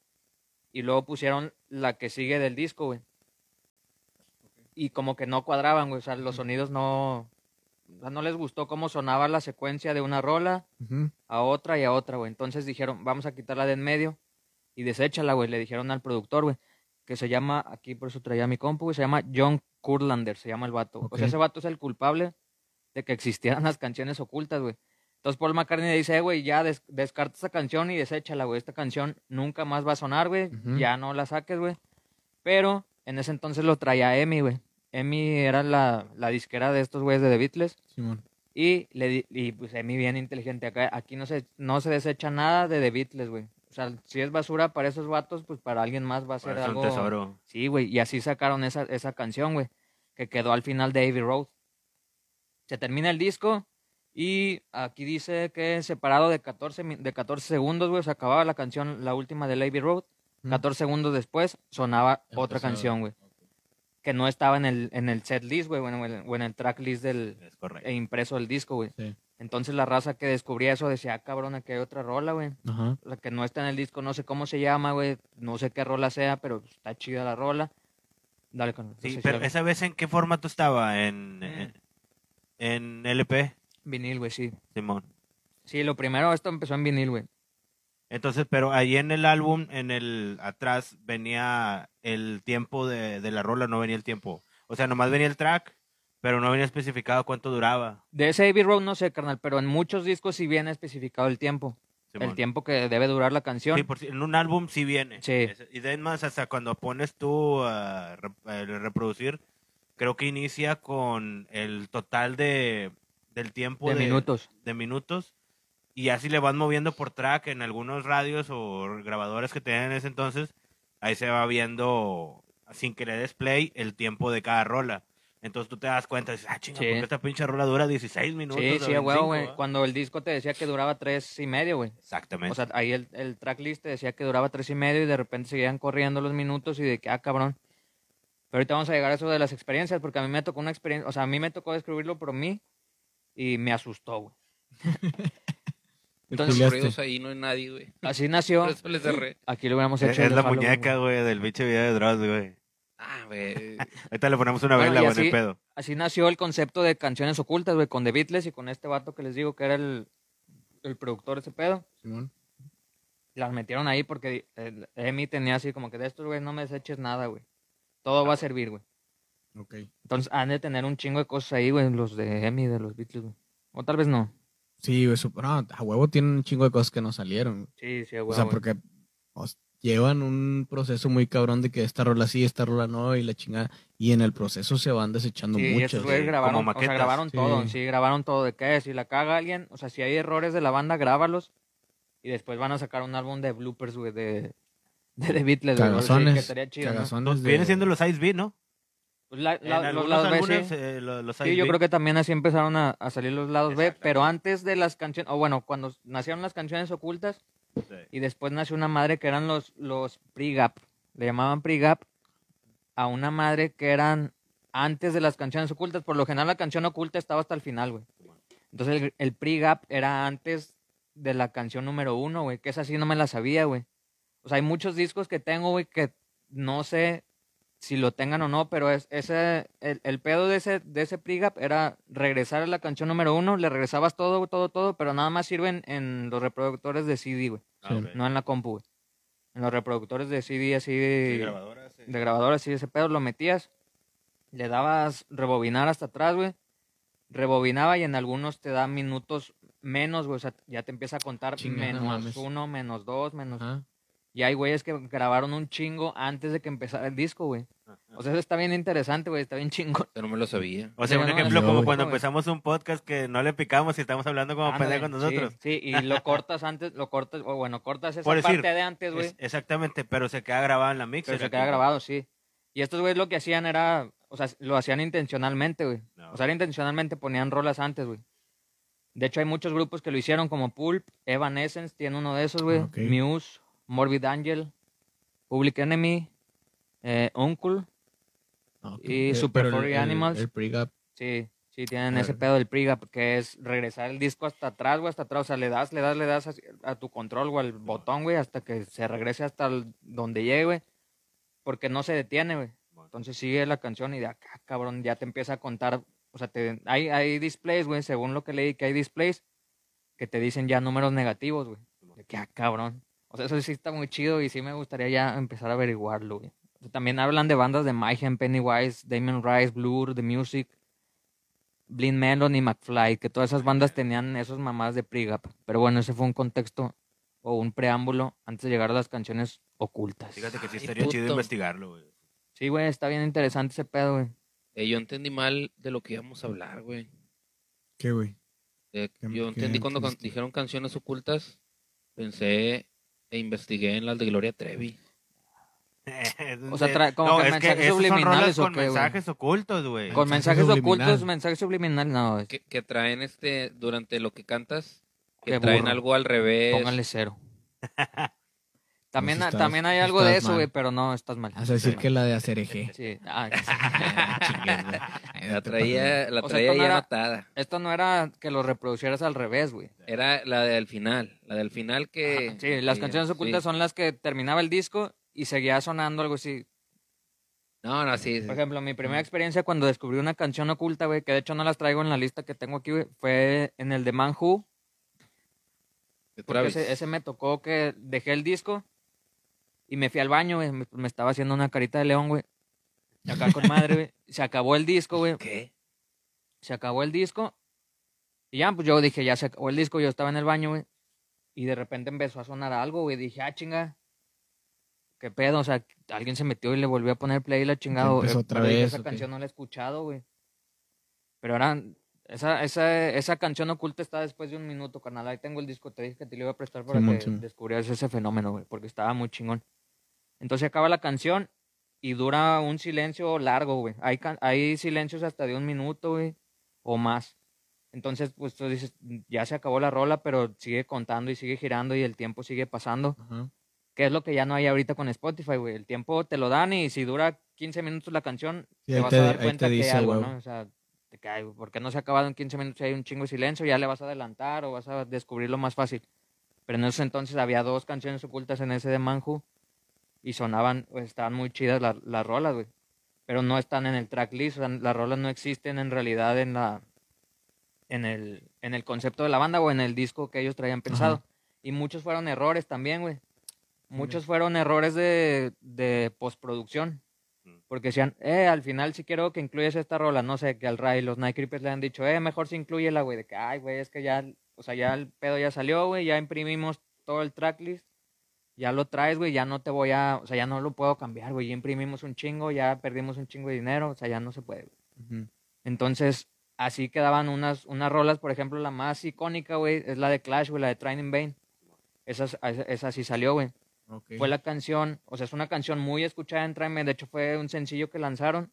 y luego pusieron la que sigue del disco, güey. Y como que no cuadraban, güey. O sea, los sonidos no... O sea, no les gustó cómo sonaba la secuencia de una rola a otra y a otra, güey. Entonces dijeron, vamos a quitarla de en medio y deséchala, güey. Le dijeron al productor, güey, que se llama, aquí por eso traía mi compu, güey, se llama John Kurlander, se llama el vato. O sea, ese vato es el culpable de que existieran las canciones ocultas, güey. Entonces Paul McCartney le dice, "Eh, güey, ya des- descarta esa canción y deséchala, güey. Esta canción nunca más va a sonar, güey. Ya no la saques, güey. Pero en ese entonces lo traía Emi, güey. Emi era la, la disquera de estos güeyes de The Beatles. Simón. Y, le di- y pues Emi bien inteligente acá. Aquí no se, no se desecha nada de The Beatles, güey. O sea, si es basura para esos vatos, pues para alguien más va a ser algo. un tesoro. Sí, güey. Y así sacaron esa, esa canción, güey. Que quedó al final de Abbey Road. Se termina el disco. Y aquí dice que separado de 14, mi- de 14 segundos, güey. Se acababa la canción, la última de Abbey Road. Ujú. 14 segundos después sonaba otra canción, güey. Que no estaba en el, en el set list, güey. O en el, o en el track list del, Es correcto. e impreso el disco, güey. Sí. Entonces la raza que descubría eso decía, ah, cabrón, aquí hay otra rola, güey. Sea, que no está en el disco, no sé cómo se llama, güey. No sé qué rola sea, pero está chida la rola. Dale, con Sí, pero esa vez en qué formato estaba? En, Mm. en, en LP, Vinil, güey, sí. Simón. Sí, lo primero, esto empezó en vinil, güey. Entonces, pero ahí en el álbum, en el atrás, venía el tiempo de, de la rola, no venía el tiempo. O sea, nomás venía el track, pero no venía especificado cuánto duraba. De ese Abbey Road no sé, carnal, pero en muchos discos sí viene especificado el tiempo. Simón. El tiempo que debe durar la canción. Sí, por si- en un álbum sí viene. Sí. Y de más, hasta cuando pones tú a reproducir, creo que inicia con el total de, del tiempo de, minutos. de minutos y así le van moviendo por track en algunos radios o grabadoras que tenían en ese entonces. Ahí se va viendo, sin que le des play, el tiempo de cada rola. Entonces tú te das cuenta, dices, ah, chinga, Sí. ¿por qué esta pinche rola dura 16 minutos? Sí, sí, 25, güey. va?" Cuando el disco te decía que duraba tres y medio, güey. Exactamente. O sea, ahí el, el tracklist te decía que duraba tres y medio y de repente seguían corriendo los minutos y de que, ah, cabrón. Pero ahorita vamos a llegar a eso de las experiencias, porque a mí me tocó una experiencia, o sea, a mí me tocó describirlo por mí y me asustó, güey. [laughs] Entonces. Corridos ahí no hay nadie, güey. así nació. Por eso les cerré. Aquí lo hubiéramos hecho. es la Halloween, muñeca, güey. del bicho video de Dross, güey. Ah, güey. [laughs] Ahorita le ponemos una Bueno, vela, güey, el pedo. Así nació el concepto de canciones ocultas, güey, con The Beatles y con este vato que les digo que era el, el productor de ese pedo. Simón. Las metieron ahí porque Emi tenía así como que de estos, güey, no me deseches nada, güey. Todo va a servir, güey. Ok. Entonces han de tener un chingo de cosas ahí, güey, los de Emi, de los Beatles, güey. O tal vez no. Sí, eso, no, a huevo tienen un chingo de cosas que no salieron. Sí, sí, O güey. sea, porque os- llevan un proceso muy cabrón de que esta rola sí, esta rola no, y la chingada. Y en el proceso se van desechando Sí, muchas. estos güeyes sí, grabaron, como o sea, grabaron Sí. todo, sí, grabaron todo. ¿De qué? Si la caga alguien, o sea, si hay errores de la banda, grábalos Y después van a sacar un álbum de bloopers, güey, de, de The Beatles, güey. Sí, Cagazones. que estaría chido, ¿no? cagazones de- Vienen siendo los Ice B, ¿no? Pues la- En la- los algunos lados B, sí. eh, lo- los Sí, Ice yo B. creo que también así empezaron a, a salir los lados B, pero antes de las canciones, o bueno, cuando nacieron las canciones ocultas, Sí. y después nació una madre que eran los, los pre-gap, le llamaban pre-gap a una madre que eran antes de las canciones ocultas, por lo general la canción oculta estaba hasta el final, güey. Entonces el, el pre-gap era antes de la canción número uno, güey, que esa sí no me la sabía, güey. O sea, hay muchos discos que tengo, güey, que no sé si lo tengan o no, pero es, ese, el, el pedo de ese, de ese pre-gap era regresar a la canción número uno, le regresabas todo, todo, todo, pero nada más sirven en los reproductores de CD, güey, Ah, Sí. no en la compu, güey. En los reproductores de CD así de, Sí, grabadoras, sí. de grabadora, así ese pedo, lo metías, le dabas rebobinar hasta atrás, güey. Rebobinaba y en algunos te da minutos menos, güey. O sea, ya te empieza a contar Chinga, menos mames. uno, menos dos, menos. Y hay güeyes que grabaron un chingo antes de que empezara el disco, güey. O sea, eso está bien interesante, güey. Está bien chingón. Yo no me lo sabía. O sea, Sí, un no, ejemplo no, como cuando güey. empezamos un podcast que no le picamos y estamos hablando como Ándale, pendejos nosotros. Sí, sí, y lo [laughs] cortas antes, lo cortas, o bueno, cortas esa Por decir, parte de antes, güey. Es- exactamente, pero se queda grabado en la mixer. Pero se queda grabado, sí. Y estos güeyes lo que hacían era, o sea, lo hacían intencionalmente, güey. No. O sea, era intencionalmente ponían rolas antes, güey. De hecho, hay muchos grupos que lo hicieron, como Pulp, Evanescence, tiene uno de esos, güey. Ok. Muse, Morbid Angel, Public Enemy, eh, Uncle. Ah. Y Eh, Super pero el- Furry el- Animals. El. Sí, sí, tienen ese pedo del pre-gap, que es regresar el disco hasta atrás, güey, hasta atrás. O sea, le das, le das, le das a tu control o al botón, güey, hasta que se regrese hasta el- donde llegue, güey. Porque no se detiene, güey. Entonces sigue la canción y de acá, cabrón, ya te empieza a contar. O sea, te, hay, hay displays, güey, según lo que leí, que hay displays que te dicen ya números negativos, güey. De que, ah, cabrón. O sea, eso sí está muy chido y sí me gustaría ya empezar a averiguarlo, güey. O sea, También hablan de bandas de Mayhem, Pennywise, Damon Rice, Blur, The Music, Blind Melon y McFly, que todas esas bandas tenían esos mamás de pre-gap. Pero bueno, ese fue un contexto o un preámbulo antes de llegar a las canciones ocultas. Fíjate que sí Ay, estaría chido investigarlo, güey. Sí, güey, está bien interesante ese pedo, güey. Eh, yo entendí mal de lo que íbamos a hablar, güey. ¿Qué, güey? Eh, ¿Qué- yo entendí cuando can- dijeron canciones ocultas, pensé e investigué en las de Gloria Trevi. [laughs] O sea, trae como que es mensajes subliminales, rolas ¿o con qué, güey? mensajes ocultos, güey. Con Mensaje mensajes ocultos, mensajes subliminales, no, es- Que, que traen este, durante lo que cantas, que Qué traen burro. algo al revés. póngale cero. [laughs] También, estás- también hay algo de eso, güey, pero no, estás mal. Vas a decir que la de hacer eje. [laughs] Sí, ah. [laughs] Ay, La traía, la O sea, traía esto no ya era- esto no era que lo reproducieras al revés, güey. Era la del final. La del final que. Ajá, Sí, las canciones ocultas sí. son las que terminaba el disco y seguía sonando algo así. No, no, sí. Por ejemplo, mi primera experiencia cuando descubrí una canción oculta, güey, que de hecho no las traigo en la lista que tengo aquí, güey, fue en el de Man Who, de porque Travis. ese, ese me tocó que dejé el disco y me fui al baño, güey, me, me estaba haciendo una carita de león, güey. Acá con madre, güey. Se acabó el disco, güey. ¿Qué? Se acabó el disco. Y ya, pues yo dije, ya se acabó el disco, yo estaba en el baño, güey. Y de repente empezó a sonar algo, güey. Dije, ah, chinga. ¿Qué pedo? O sea, alguien se metió y le volvió a poner play y la chingada. Empezó Eh, otra pero vez, Esa canción no la he escuchado, güey. Pero eran... Esa, esa, esa canción oculta está después de un minuto, carnal. Ahí tengo el disco, te dije que te lo iba a prestar para Simón, que descubrieras ese fenómeno, güey. Porque estaba muy chingón. Entonces acaba la canción y dura un silencio largo, güey. Hay, silencios hasta de un minuto, güey, o más. Entonces, pues tú dices, ya se acabó la rola, pero sigue contando y sigue girando y el tiempo sigue pasando. Que es lo que ya no hay ahorita con Spotify, güey. El tiempo te lo dan y si dura 15 minutos la canción, Sí, te vas te- a dar cuenta que hay algo. ¿no? O sea, te cae, ¿por qué no se ha acabado en 15 minutos hay un chingo de silencio? Ya le vas a adelantar o vas a descubrirlo más fácil. Pero en esos entonces había dos canciones ocultas en ese de Manju y sonaban, pues, estaban muy chidas la- las rolas, güey. Pero no están en el tracklist, o sea, las rolas no existen en realidad en la en el, en el concepto de la banda o en el disco que ellos traían pensado. Y muchos fueron errores también, güey. Muchos fueron errores de, de postproducción. Mm. Porque decían, eh, al final si quiero que incluyas esta rola, no sé, que al Ray los Night Creepers le han dicho, eh, mejor si incluyela, güey, de que, ay, güey, es que ya, o sea, ya el pedo ya salió, güey, ya imprimimos todo el tracklist, ya lo traes, güey, ya no te voy a, o sea, ya no lo puedo cambiar, güey, ya imprimimos un chingo, ya perdimos un chingo de dinero, o sea, ya no se puede, güey. Ujú. Entonces, así quedaban unas, unas rolas, por ejemplo, la más icónica, güey, es la de Clash, güey, la de Trying in Vain. Esa, esa sí salió, güey. Fue la canción, o sea, es una canción muy escuchada en Tráeme, de hecho fue un sencillo que lanzaron,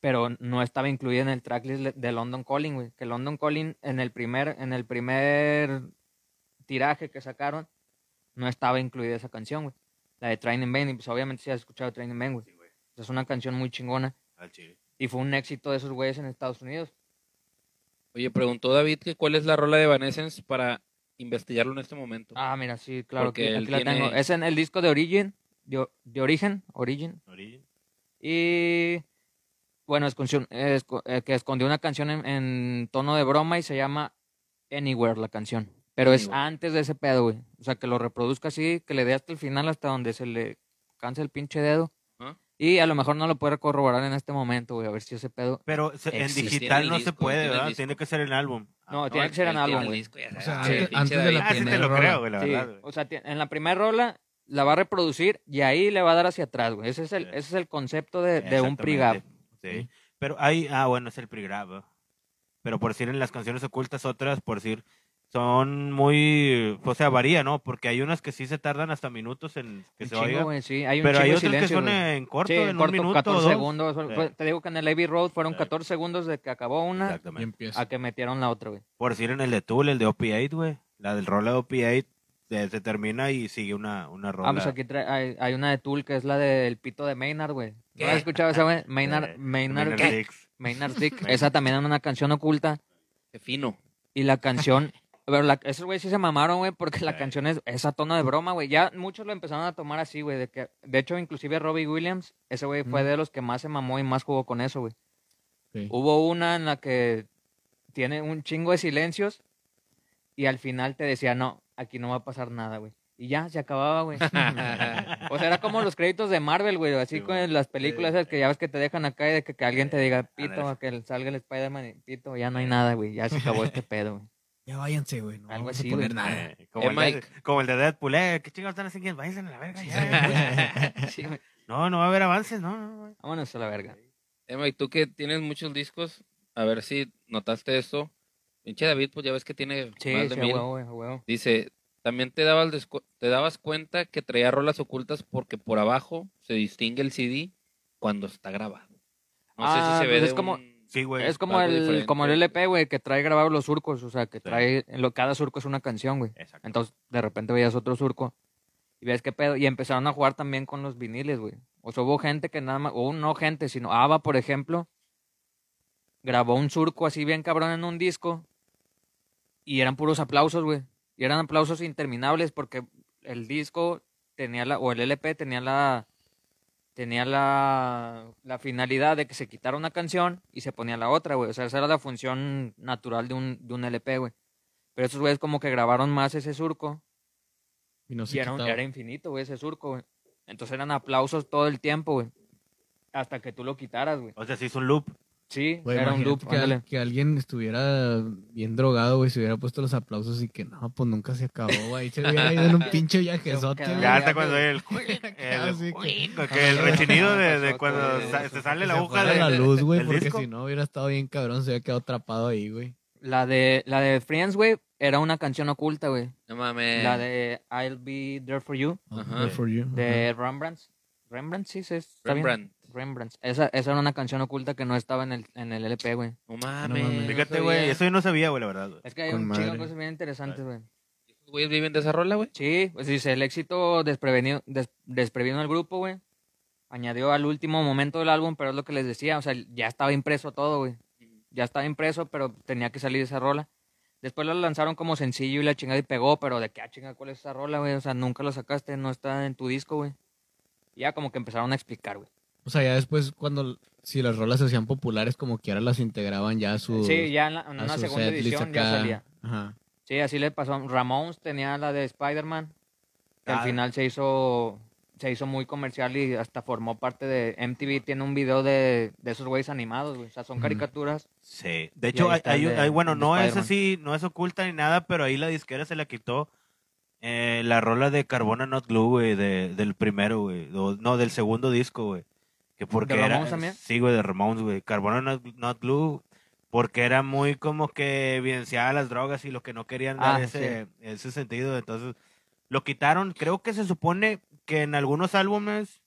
pero no estaba incluida en el tracklist de London Calling, güey. Que London Calling en el primer, en el primer tiraje que sacaron, no estaba incluida esa canción, güey. La de Train in Vain, y pues obviamente sí has escuchado Train in Vain, güey. Sí, güey. Es una canción muy chingona Al chile. y fue un éxito de esos güeyes en Estados Unidos. Oye, preguntó David que cuál es la rola de Evanescence para investigarlo en este momento. Ah, mira, sí, claro Porque que él aquí la tiene- tengo. Es en el disco de Origin, de, de Origen, Origin. Origin. Y bueno, escondió, esco- eh, que escondió una canción en, en tono de broma y se llama Anywhere la canción. Pero es antes de ese pedo, güey. O sea, que lo reproduzca así, que le dé hasta el final, hasta donde se le canse el pinche dedo. Y a lo mejor no lo puede corroborar en este momento, güey, a ver si ese pedo... Pero se- en Existe. digital no se puede, ¿verdad? disco. Tiene que ser en álbum. No, tiene que ser en álbum, el güey. disco, ya O sea, el antes- de la Ah, sí te primera lo rola. creo, güey, la Sí, verdad. güey. o sea, en la primera rola la va a reproducir y ahí le va a dar hacia atrás, güey. Ese es el, Sí. ese es el concepto de, de un pregab. Exactamente. Sí. Pero hay, ah, bueno, es el pre-grab. Pero por decir en las canciones ocultas, otras, por decir, son muy, o sea, varía, ¿no? Porque hay unas que sí se tardan hasta minutos en que Un se chingo, oiga. güey, sí. Hay un Pero hay otras que son en corto, Sí, en corto, un minuto 14 o dos. segundos. Sí. Te digo que en el Abbey Road fueron Sí. 14 segundos de que acabó una a que metieron la otra, güey. Por decir en el de Tool, el de OP8, güey. La del rola de OP8 eh, se termina y sigue una, una rola. Ah, pues aquí trae- hay, hay una de Tool que es la del pito de Maynard, güey. ¿No has escuchado esa, güey? [laughs] Maynard, Maynard, Maynard. Six. Maynard Dick. [laughs] Esa también es una canción oculta. Qué fino. Y la canción... [laughs] Pero la, esos güeyes sí se mamaron, güey, porque la canción es esa tono de broma, güey. Ya muchos lo empezaron a tomar así, güey. De, que, de hecho, inclusive Robbie Williams, ese güey fue Mm. de los que más se mamó y más jugó con eso, güey. Hubo una en la que tiene un chingo de silencios y al final te decía, no, aquí no va a pasar nada, güey. Y ya, se acababa, güey. [laughs] o sea, era como los créditos de Marvel, güey. Así Sí, con güey. las películas esas que ya ves que te dejan acá y de que, que alguien te diga, pito, que salga el Spider-Man y pito, ya no hay nada, güey. Ya se acabó este [laughs] pedo, güey. Ya váyanse, güey. No Algo vamos así, a poner güey. nada. Eh, [laughs] como, Eh, el de, Mike. como el de Deadpool, eh, ¿qué chingados están haciendo? Váyanse a la verga ya. [laughs] Sí, güey. no, no va a haber avances, no, no, no. Vámonos a la verga. Emma, y tú que tienes muchos discos, a ver si notaste esto. Pinche David, pues ya ves que tiene Sí, más sí, de a mil. huevo, güey, huevo. Dice, también te dabas, descu- te dabas cuenta que traía rolas ocultas porque por abajo se distingue el CD cuando está grabado. No Ah, sé si se ve pues de es como- un- Sí, güey. Es como el, diferente. como el LP, güey, que trae grabados los surcos, o sea, que Sí. trae, en lo, cada surco es una canción, güey. Exacto. Entonces, de repente veías otro surco y ves qué pedo. Y empezaron a jugar también con los viniles, güey. O sea, hubo gente que nada más, o no gente, sino Ava, por ejemplo, grabó un surco así bien cabrón en un disco y eran puros aplausos, güey. Y eran aplausos interminables porque el disco tenía la, o el LP tenía la, tenía la, la finalidad de que se quitara una canción y se ponía la otra, güey. O sea, esa era la función natural de un, de un LP, güey. Pero esos güeyes como que grabaron más ese surco Y no se y era, un- era infinito, güey, ese surco, güey. Entonces eran aplausos todo el tiempo, güey. Hasta que tú lo quitaras, güey. O sea, se hizo un loop. Sí, Güey, era un loop, que, al- ándale. que alguien estuviera bien drogado, güey, se hubiera puesto los aplausos y que no, pues nunca se acabó, güey. Se hubiera ido en un [laughs] pinche viajezote, güey. Ya hasta cuando el, el, [laughs] que- el rechinido de, cuando se sale la aguja de la luz, güey, porque disco. si no hubiera estado bien cabrón, se hubiera quedado atrapado ahí, güey. La de, la de Friends, güey, era una canción oculta, güey. No mames. La de I'll Be There For You. There for you. de Rembrandt. Rembrandt, sí, sí, está bien. Rembrandt. Rembrandt. Esa, esa era una canción oculta que no estaba en el, en el LP, güey. No mames. mames. Fíjate, güey, eso yo no sabía, güey, la verdad. güey. Es que hay Con un chingo de madre. cosas bien interesantes, güey. ¿Estos güeyes viven de esa rola, güey? Sí, pues dice, el éxito desprevenido, des- desprevino al grupo, güey. Añadió al último momento del álbum, pero es lo que les decía, o sea, ya estaba impreso todo, güey. Ya estaba impreso, pero tenía que salir esa rola. Después lo lanzaron como sencillo y la chingada y pegó, pero de qué ah, chinga, ¿cuál es esa rola, güey? O sea, nunca la sacaste, no está en tu disco, güey. Ya como que empezaron a explicar, güey. O sea, ya después, cuando, si las rolas se hacían populares, como que ahora las integraban ya a su. Sí, ya en, la- en a una segunda edición ya salía. Ajá. Sí, así le pasó. Ramones tenía la de Spider-Man, que Ah. al final se hizo se hizo muy comercial y hasta formó parte de MTV. Tiene un video de, de esos güeyes animados, güey. O sea, son caricaturas. Sí. De hecho, hay, hay- de- hay- bueno, no es así, no es oculta ni nada, pero ahí la disquera se la quitó eh, la rola de Carbona Not Glue, güey, de, del primero, güey. No, del segundo disco, güey. Que porque ¿De era, Ramones también? Sí, güey, de Ramones, güey. Carbona Not, Not Glue, porque era muy como que evidenciaba las drogas y lo que no querían dar Ah, ese, ese sentido. Entonces, lo quitaron. Creo que se supone que en algunos álbumes,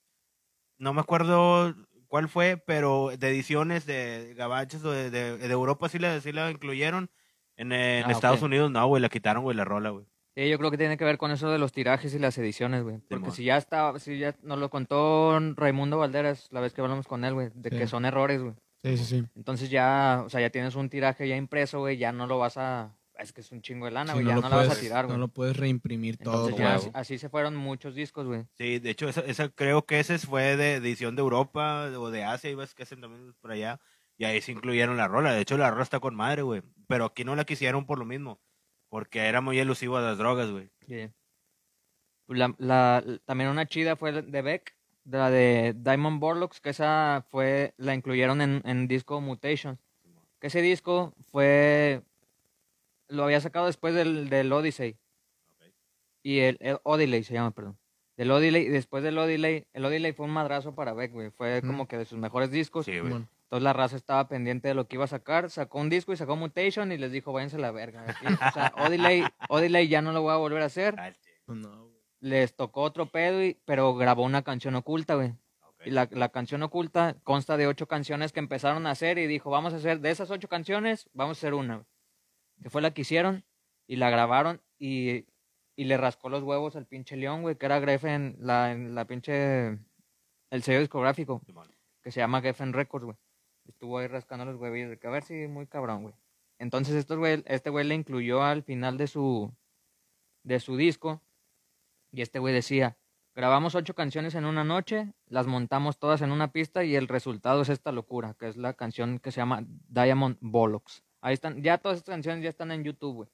no me acuerdo cuál fue, pero de ediciones de gabachos o de, de- de Europa sí la, sí la incluyeron. En, en Ah, Estados. Unidos no, güey, la quitaron, güey, la rola, güey. Sí, yo creo que tiene que ver con eso de los tirajes y las ediciones, güey. Porque si ya está, si ya nos lo contó Raimundo Valderas la vez que hablamos con él, güey, de Sí. que son errores, güey. Sí, sí, sí. Entonces ya, o sea, ya tienes un tiraje ya impreso, güey, ya no lo vas a... Es que es un chingo de lana, Sí, güey, no ya lo no la vas a puedes- tirar, güey. No lo puedes reimprimir todo. Entonces ya ya huevo. así, así se fueron muchos discos, güey. Sí, de hecho, esa, esa creo que ese fue de edición de Europa o de Asia, y ves que hacen también por allá. Y ahí se incluyeron la rola. De hecho, la rola está con madre, güey. Pero aquí no la quisieron por lo mismo. Porque era muy elusivo a las drogas, güey. Sí. La, la- también una chida fue de Beck, de la de Diamond Borlocks, que esa fue, la incluyeron en, en disco Mutations. Que ese disco fue, lo había sacado después del, del Odyssey. Y el, el Odyssey se llama, perdón. Del Odyssey, y después del Odyssey, el Odyssey fue un madrazo para Beck, güey. Fue como que de sus mejores discos. Sí, güey. Entonces la raza estaba pendiente de lo que iba a sacar, sacó un disco y sacó Mutation y les dijo, váyanse a la verga. Aquí, o sea, Odyssey, Odyssey ya no lo voy a volver a hacer. No, güey. Les tocó otro pedo, y, pero grabó una canción oculta, güey. Y la, la canción oculta consta de ocho canciones que empezaron a hacer y dijo, vamos a hacer, de esas ocho canciones, vamos a hacer una. güey. Que fue la que hicieron y la grabaron y, y le rascó los huevos al pinche León, güey, que era Greffen, la, en la pinche, el sello discográfico que se llama Geffen Records, güey. Estuvo ahí rascando los huevillos, de que a ver si muy cabrón, güey. Entonces estos güey, este güey le incluyó al final de su, de su disco y este güey decía, grabamos ocho canciones en una noche, las montamos todas en una pista y el resultado es esta locura, que es la canción que se llama Diamond Bollocks. Ahí están, ya todas estas canciones ya están en YouTube, güey.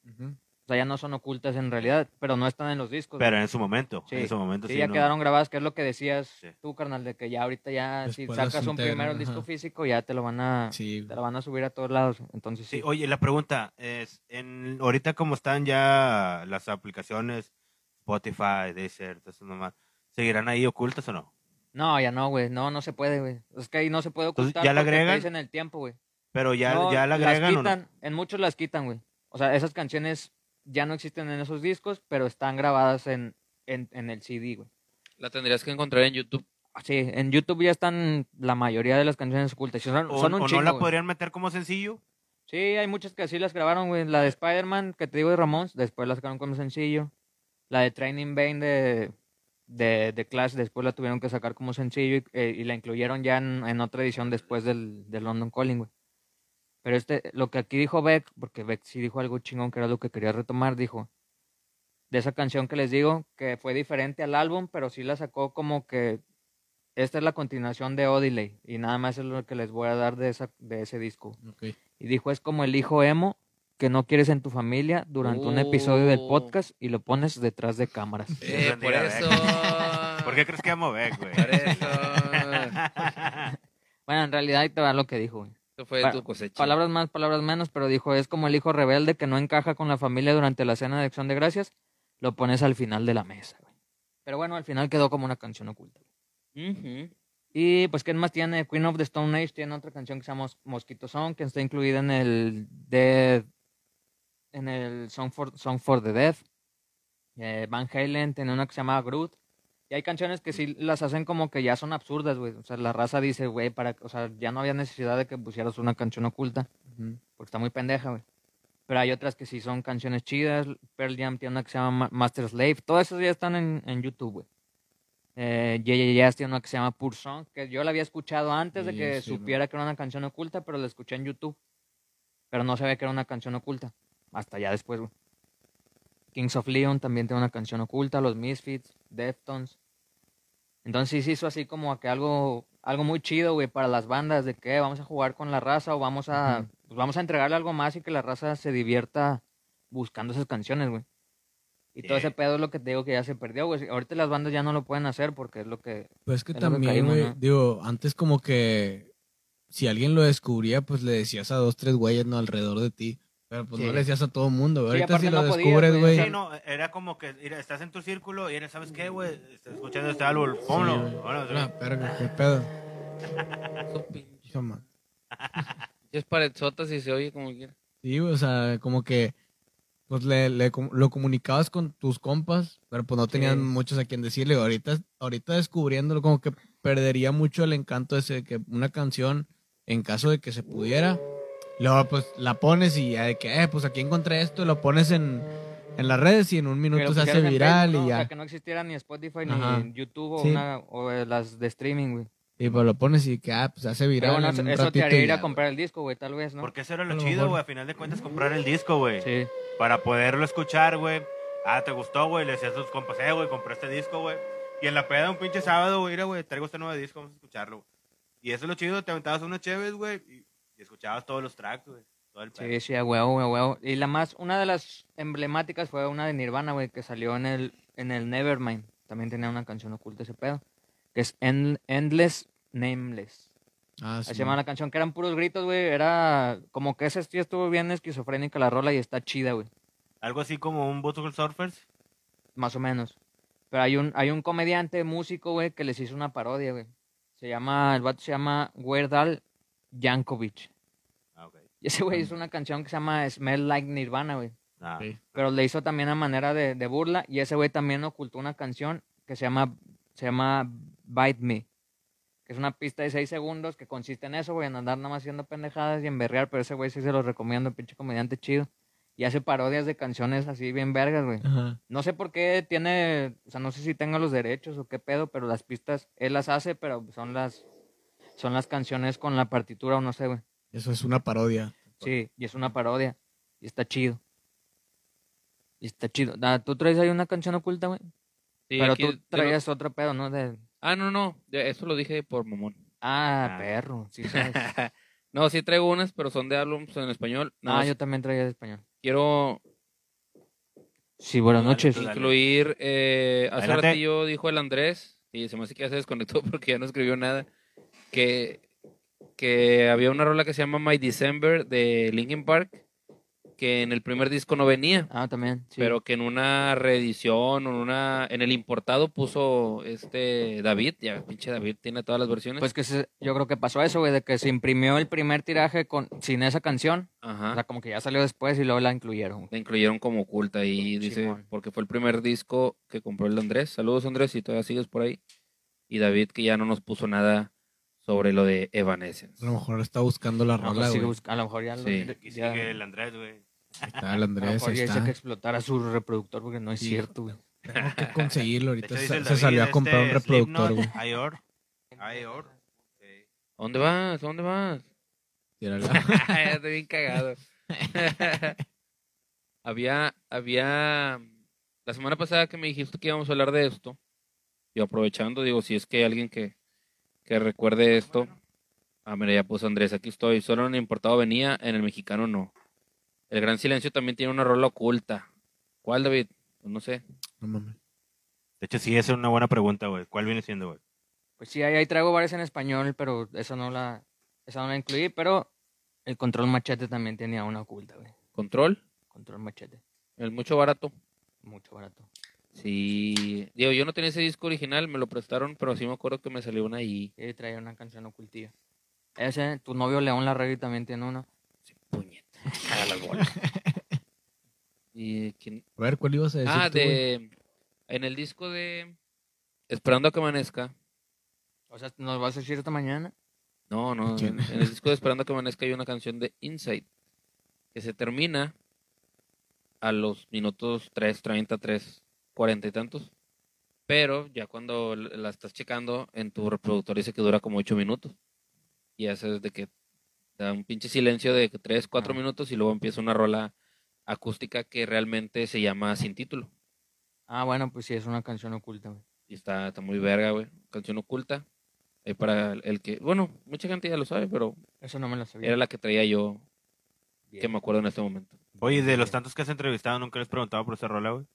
O sea, ya no son ocultas en realidad, pero no están en los discos. Pero en su momento. Sí. En su momento Sí, sí. ya no. quedaron grabadas, que es lo que decías Sí. tú, carnal, de que ya ahorita ya, si Después las sacas un primero el disco físico, ya te lo van a, Sí, te lo van a subir a todos lados. Entonces sí. Sí, oye, la pregunta es, en, ahorita como están ya las aplicaciones, Spotify, Deezer, todo eso nomás, ¿seguirán ahí ocultas o no? No, ya no, güey. No, no se puede, güey. Es que ahí no se puede Entonces, ocultar. ¿ya la porque te agregan? dicen el tiempo, güey. Pero ya, No, ya la las agregan o no? quitan, En muchos las quitan, güey. O sea, esas canciones ya no existen en esos discos, pero están grabadas en, en, en el CD, güey. La tendrías que encontrar en YouTube. Sí, en YouTube ya están la mayoría de las canciones ocultas. Son, ¿O, son un o chingo, no la güey. podrían meter como sencillo? Sí, hay muchas que así las grabaron, güey. La de Spider-Man, que te digo de Ramones, después la sacaron como sencillo. La de Training Bane de, de, de Clash, después la tuvieron que sacar como sencillo y, eh, y la incluyeron ya en, en otra edición después del, del London Calling, güey. Pero este, lo que aquí dijo Beck, porque Beck sí dijo algo chingón que era lo que quería retomar, dijo, de esa canción que les digo, que fue diferente al álbum, pero sí la sacó como que esta es la continuación de Odyssey y nada más es lo que les voy a dar de, esa, de ese disco. Y dijo, es como el hijo emo que no quieres en tu familia durante un episodio del Oh. podcast y lo pones detrás de cámaras. [laughs] Eh, por eso. ¿Por qué crees que amo Beck, güey? Por eso. [laughs] Bueno, en realidad ahí te va lo que dijo, güey. Eso fue Pa- tu cosecha. Palabras más, palabras menos, pero dijo, es como el hijo rebelde que no encaja con la familia durante la cena de acción de gracias, lo pones al final de la mesa, güey. Pero bueno, al final quedó como una canción oculta. Ujú. Y pues, ¿qué más tiene? Queen of the Stone Age tiene otra canción que se llama Mos- Mosquito Song, que está incluida en el Dead, en el Song for, Song for the Dead. Eh, Van Halen tiene una que se llama Groot. Y hay canciones que sí las hacen como que ya son absurdas, güey. O sea, la raza dice, güey, para, o sea, ya no había necesidad de que pusieras una canción oculta, porque está muy pendeja, güey. Pero hay otras que sí son canciones chidas. Pearl Jam tiene una que se llama Ma- Master Slave. Todas esas ya están en, en YouTube, güey. Eh, J.J. Jazz tiene una que se llama Pure Song, que yo la había escuchado antes de que sí, ¿no? supiera que era una canción oculta, pero la escuché en YouTube. Pero no sabía que era una canción oculta. Hasta ya después, güey. Kings of Leon también tiene una canción oculta. Los Misfits, Deftones. Entonces sí se hizo así como que algo, algo muy chido, güey, para las bandas, de que vamos a jugar con la raza o vamos a, pues vamos a entregarle algo más y que la raza se divierta buscando esas canciones, güey. Y todo ese pedo es lo que te digo que ya se perdió, güey. Ahorita las bandas ya no lo pueden hacer porque es lo que... Pues es que Es también, güey, ¿no? digo, antes como que si alguien lo descubría, pues le decías a dos, tres güeyes, ¿no? Alrededor de ti. Pero pues Sí. no le decías a todo el mundo, güey. Sí, Ahorita si lo no podías, descubres, güey, Sí, no, era como que mira, estás en tu círculo y eres, ¿sabes qué, güey? Estás escuchando este álbum, pónlo. Sí, La verga, qué pedo. [laughs] Es paredzotas y se oye como quiera. Sí, güey, o sea, como que, pues le, lo comunicabas con tus compas, pero pues no tenían Sí. muchos a quien decirle. Ahorita, ahorita descubriéndolo, como que perdería mucho el encanto ese de que una canción, en caso de que se pudiera, luego pues la pones y ya de que, eh, pues aquí encontré esto, lo pones en, en las redes y en un minuto se hace viral Facebook, ¿no? y O ya. sea, que no existiera ni Spotify Ajá. ni YouTube o, Sí. una, o eh, las de streaming, güey. Y pues lo pones y que, ah, pues se hace viral. bueno, en eso, un eso te haría ir a comprar el disco, güey, tal vez, ¿no? Porque eso era lo lo chido, güey. A final de cuentas, comprar el disco, güey. Sí. Para poderlo escuchar, güey. Ah, ¿te gustó, güey? Le decías a tus compas, eh, güey, compré este disco, güey. Y en la peda un pinche sábado, güey, mira, güey, traigo este nuevo disco, vamos a escucharlo. Y eso es lo chido, te aventabas unas cheves, güey, y, escuchabas todos los tracks, güey. Todo el pedo. Sí, sí, a huevo, a huevo. Y la más, una de las emblemáticas fue una de Nirvana, güey, que salió en el, en el Nevermind. También tenía una canción oculta ese pedo. Que es End- Endless Nameless. Ah, Así sí, se llama la canción, que eran puros gritos, güey. Era como que ese sí estuvo bien esquizofrénica la rola y está chida, güey. Algo así como un Butthole Surfers. Más o menos. Pero hay un, hay un comediante, músico, güey, que les hizo una parodia, güey. Se llama, el vato se llama Weird Yankovic. Ah, ok. Y ese güey hizo una canción que se llama Smell Like Nirvana, güey. Ah, Sí. Pero le hizo también a manera de, de burla. Y ese güey también ocultó una canción que se llama, se llama Bite Me. Que es una pista de 6 segundos que consiste en eso, güey, en andar nada más haciendo pendejadas y en berrear. Pero ese güey sí se lo recomiendo, pinche comediante chido. Y hace parodias de canciones así bien vergas, güey. Ajá. No sé por qué tiene, o sea, no sé si tenga los derechos o qué pedo, pero las pistas él las hace, pero son las son las canciones con la partitura o no sé, güey. Eso es una parodia. Sí, y es una parodia y está chido. Y está chido. Ah, ¿Tú traes ahí una canción oculta, güey? Sí, pero aquí tú te lo- traías otro pedo, ¿no? De... Ah, no, no. Eso lo dije por mamón. Ah, Ah. perro, sí [laughs] sabes. no, sí traigo unas, pero son de álbums en español. Nada ah, más yo también traía de español. Quiero Sí, buenas noches. incluir. eh, hace ratillo dijo el Andrés, y se me hace que ya se desconectó [laughs] porque ya no escribió nada, que, que había una rola que se llama My December de Linkin Park, que en el primer disco no venía. Ah, también, sí. Pero que en una reedición o en una en el importado puso este David, ya pinche David tiene todas las versiones. Pues que se- yo creo que pasó eso, güey, de que se imprimió el primer tiraje con sin esa canción. O Ajá. sea, como que ya salió después y luego la incluyeron. La incluyeron como oculta y dice, Simón. porque fue el primer disco que compró el Andrés. Saludos Andrés, si todavía sigues por ahí. Y David que ya no nos puso nada sobre lo de Evanescence. A lo mejor está buscando la rola, güey. a lo mejor ya, lo- Sí. ya- sigue el Andrés, güey. Ahí está el a lo Andrés, mejor ahí ya hizo está. que explotara su reproductor porque no es Sí. cierto, güey. Tengo que conseguirlo. De Ahorita hecho, dice se, el se David, salió a comprar un este, reproductor, güey. Slipknot, Ior. Ior. Sí. ¿A dónde vas? ¿A dónde vas? Tírala. [laughs] ya estoy bien cagado. [laughs] había, había, la semana pasada que me dijiste que íbamos a hablar de esto, yo aprovechando, digo, si es que hay alguien que, que recuerde esto, ah, mira, ya puso Andrés, aquí estoy, solo en el importado venía, en el mexicano no. El Gran Silencio también tiene una rola oculta. ¿Cuál, David? Pues no sé. No mames. De hecho, sí, esa es una buena pregunta, güey. ¿Cuál viene siendo, güey? Pues sí, ahí, ahí traigo varias en español, pero esa no la, esa no la incluí, pero el control machete también tenía una oculta, güey. Control, Control machete, el mucho barato. mucho barato. Sí, digo, yo no tenía ese disco original, me lo prestaron, pero sí me acuerdo que me salió una ahí. Y traía una canción ocultilla. Ese, tu novio León Larregui también tiene una. Puñeta. [laughs] Caga las bolas. ¿Y quién? A ver, ¿cuál ibas a decir Ah, tú, güey? de. En el disco de. Esperando a que amanezca. O sea, ¿nos vas a decir esta mañana? No, no. ¿Quién? En, en el disco de Esperando a que amanezca hay una canción de Inside. Que se termina a los minutos 3, 30, 3, 40 y tantos. Pero ya cuando la estás checando en tu reproductor dice que dura como 8 minutos. Y hace de que da un pinche silencio de 3, 4 Ah. minutos y luego empieza una rola acústica que realmente se llama Sin Título. Ah, bueno, pues sí, es una canción oculta, güey. Y está, está muy verga, güey. Canción oculta. Eh, para el que, bueno, mucha gente ya lo sabe, pero Eso no me lo sabía. era la que traía yo, Bien. que me acuerdo en este momento. Oye, de los tantos que has entrevistado, ¿nunca les preguntado por esa rola, güey?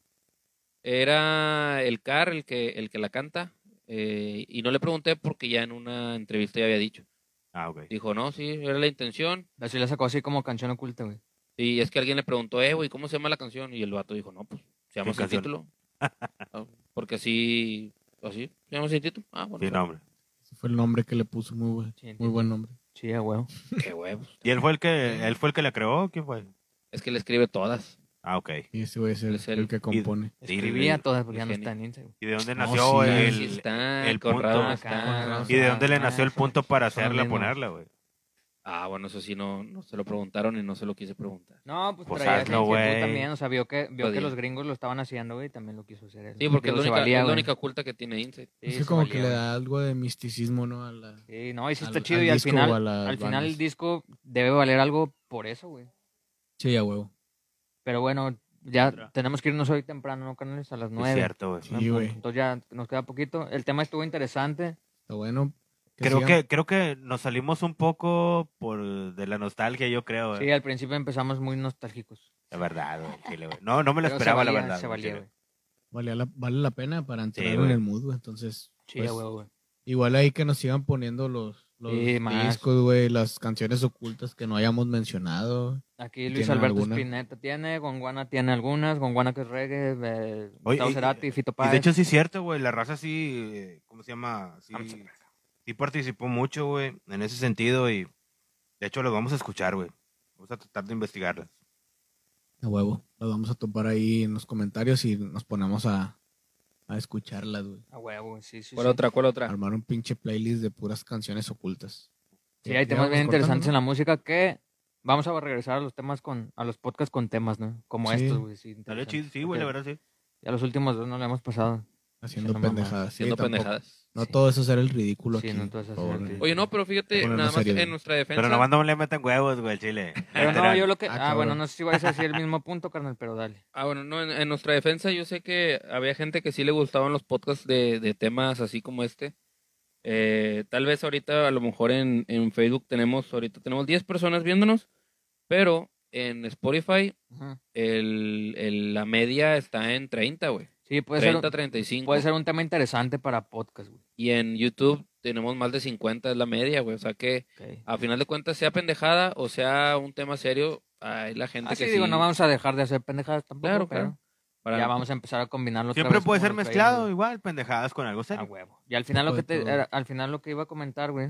Era el Car el que, el que la canta. eh, y no le pregunté porque ya en una entrevista ya había dicho. Ah, ok. Dijo, no, sí, era la intención. Así la sacó así como canción oculta, güey. Y es que alguien le preguntó, eh, güey, ¿cómo se llama la canción? Y el vato dijo, no, pues, se llama ¿Qué Sin? Título. [laughs] Ah, porque así, así, se llama Sin Título. Ah, bueno. Sí, no, hombre. Ese fue el nombre que le puso, muy buen, muy buen nombre. Sí, a huevo. Qué huevos. ¿Y él fue el que, él fue el que la creó? ¿Quién fue? Es que le escribe todas. Ah, ok. Y ese güey es el, Es el- el que compone. Escribía todas porque ya no está en Instagram. ¿Y de dónde nació sí, el, Sí está, el Conrado punto? está. Acá, ¿Y de dónde le Ah, nació el punto para hacerla, ponerla, güey? Ah, bueno, eso sí no, no se lo preguntaron y no se lo quise preguntar. No, pues, Pues traía hazlo, también. O sea, vio que, vio que los gringos lo estaban haciendo, güey, y también lo quiso hacer él. Sí, porque es la única, valía, es la güey. única oculta que tiene Insight. Sí, es como valía, que le da algo de misticismo, ¿no? A la... Sí, no, y sí al- está chido. al y al final, al final el disco debe valer algo por eso, güey. Sí, a huevo. Pero bueno, ya Otra. tenemos que irnos hoy temprano, ¿no, carnales? A las Es nueve. cierto, güey. Sí, güey. Entonces ya nos queda poquito. El tema estuvo interesante. Está bueno. Creo sigan- que, creo que nos salimos un poco por de la nostalgia, yo creo, güey. Sí, al principio empezamos muy nostálgicos. La verdad, güey. chile, güey. No, no me lo Pero esperaba, la valía, verdad. Se güey, valía, güey. Vale la, vale la pena para entrar en güey. el mood, güey. Entonces, Sí, pues, huevo, güey. igual ahí que nos sigan poniendo los, los Sí, discos, güey, las canciones ocultas que no hayamos mencionado. Aquí Luis ¿Tienen Alberto alguna? Spinetta tiene, Gonguana tiene algunas, Gonguana que es reggae, eh, Oye, Gustavo y- Cerati, Fito Y Páez. de hecho sí es cierto, güey. La raza sí, eh, ¿cómo se llama? Sí participó mucho, güey, en ese sentido y de hecho los vamos a escuchar, güey. Vamos a tratar de investigarlas. A huevo. Las vamos a topar ahí en los comentarios y nos ponemos a, a escucharlas, güey. A huevo, güey, sí, sí. ¿Cuál sí. otra? ¿Cuál otra? Armar un pinche playlist de puras canciones ocultas. Sí, hay temas bien interesantes en la música que vamos a regresar a los temas con, a los podcasts con temas, ¿no? Como Sí. estos, güey. Sí, chido, sí, güey, la verdad, sí. Ya los últimos dos no le hemos pasado. Haciendo Haciendo pendejadas. Sí, Haciendo pendejadas. No Sí. todo eso ser el ridículo Sí, aquí. no todo eso el ridículo. Oye, no, pero fíjate, nada más serios, en nuestra defensa. Pero nomás no le meten huevos, güey, el chile. [laughs] Pero no, yo lo que... Ah, Ah, bueno, no sé si vais a decir el [laughs] mismo punto, carnal, pero dale. Ah, bueno, no, en, en nuestra defensa yo sé que había gente que sí le gustaban los podcasts de, de temas así como este. Eh, tal vez ahorita, a lo mejor en, en Facebook tenemos, ahorita tenemos 10 personas viéndonos, pero en Spotify el, el- la media está en 30, güey. Sí, puede ser, 30, 35. puede ser un tema interesante para podcast, güey. Y en YouTube tenemos más de 50, es la media, güey. O sea que Ok. a final de cuentas, sea pendejada o sea un tema serio, hay la gente Ah, sí, que digo, sí. no vamos a dejar de hacer pendejadas tampoco, Claro, pero claro. Para- ya vamos a empezar a combinarlo Siempre puede ser mezclado, traíamos, igual, pendejadas con algo güey. A serio. huevo. Y al final lo que te, todo. al final lo que iba a comentar, güey.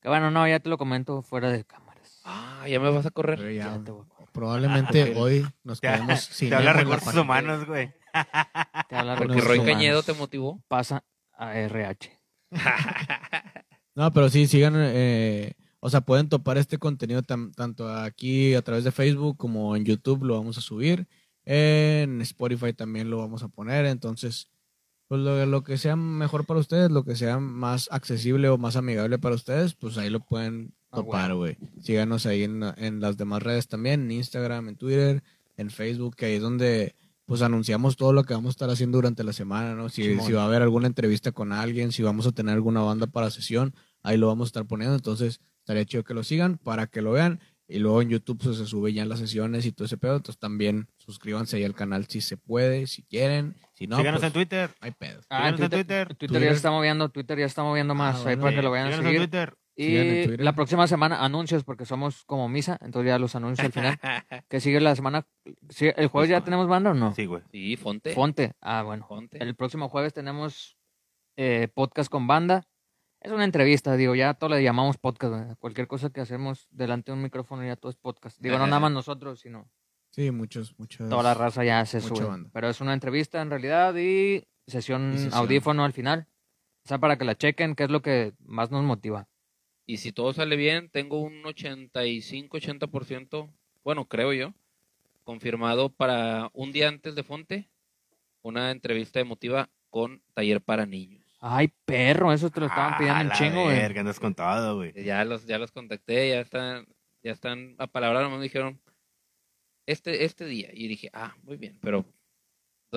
Que bueno, no, ya te lo comento fuera de cámaras. Ah, ya me vas a correr. Ya, Ya te voy a- probablemente [laughs] hoy nos quedemos [laughs] sin te habla recursos humanos, güey. [laughs] te habla Porque Roy humanos. Cañedo te motivó. Pasa a RH. No, pero sí, sigan, eh, o sea, pueden topar este contenido tam- tanto aquí a través de Facebook como en YouTube lo vamos a subir. En Spotify también lo vamos a poner. Entonces, pues lo, lo que sea mejor para ustedes, lo que sea más accesible o más amigable para ustedes, pues ahí lo pueden Ah, topar, güey. Síganos ahí en, en las demás redes también, en Instagram, en Twitter, en Facebook, que ahí es donde pues anunciamos todo lo que vamos a estar haciendo durante la semana, ¿no? Si, va a haber alguna entrevista con alguien, si vamos a tener alguna banda para sesión, ahí lo vamos a estar poniendo. Entonces, estaría chido que lo sigan para que lo vean. Y luego en YouTube pues, se sube ya las sesiones y todo ese pedo. Entonces también suscríbanse ahí al canal si se puede, si quieren. Si no, Síganos pues, en Twitter. hay pedo. Ah, en Síganos en Twitter, Twitter. Twitter, Twitter. ya está moviendo, Twitter ya está moviendo más. Ah, ahí bueno. para que lo vayan a Síganos en. Twitter. Y Twitter. la próxima semana anuncios, porque somos como misa, entonces ya los anuncios al final. [laughs] que sigue la semana. ¿El jueves ya tenemos banda o no? Sí, güey. Sí, Fonte. Fonte. Ah, bueno. Fonte. El próximo jueves tenemos eh, podcast con banda. Es una entrevista, digo, ya todo le llamamos podcast. güey. Cualquier cosa que hacemos delante de un micrófono ya todo es podcast. Digo, no nada más [laughs] nosotros, sino Sí, muchos, muchos. toda la raza ya mucha güey. banda. Pero es una entrevista en realidad y sesión, Y sesión. audífono al final. O sea, para que la chequen, que es lo que más nos motiva. Y si todo sale bien, tengo un 85-80%, bueno, creo yo, confirmado para un día antes de Fonte, una entrevista emotiva con Taller para Niños. Ay, perro, eso te lo estaban pidiendo Ah, un la chingo, güey. verga, andas con todo, güey. Ya los, ya los contacté, ya están, ya están a palabra, me dijeron este, este día. Y dije, ah, muy bien, pero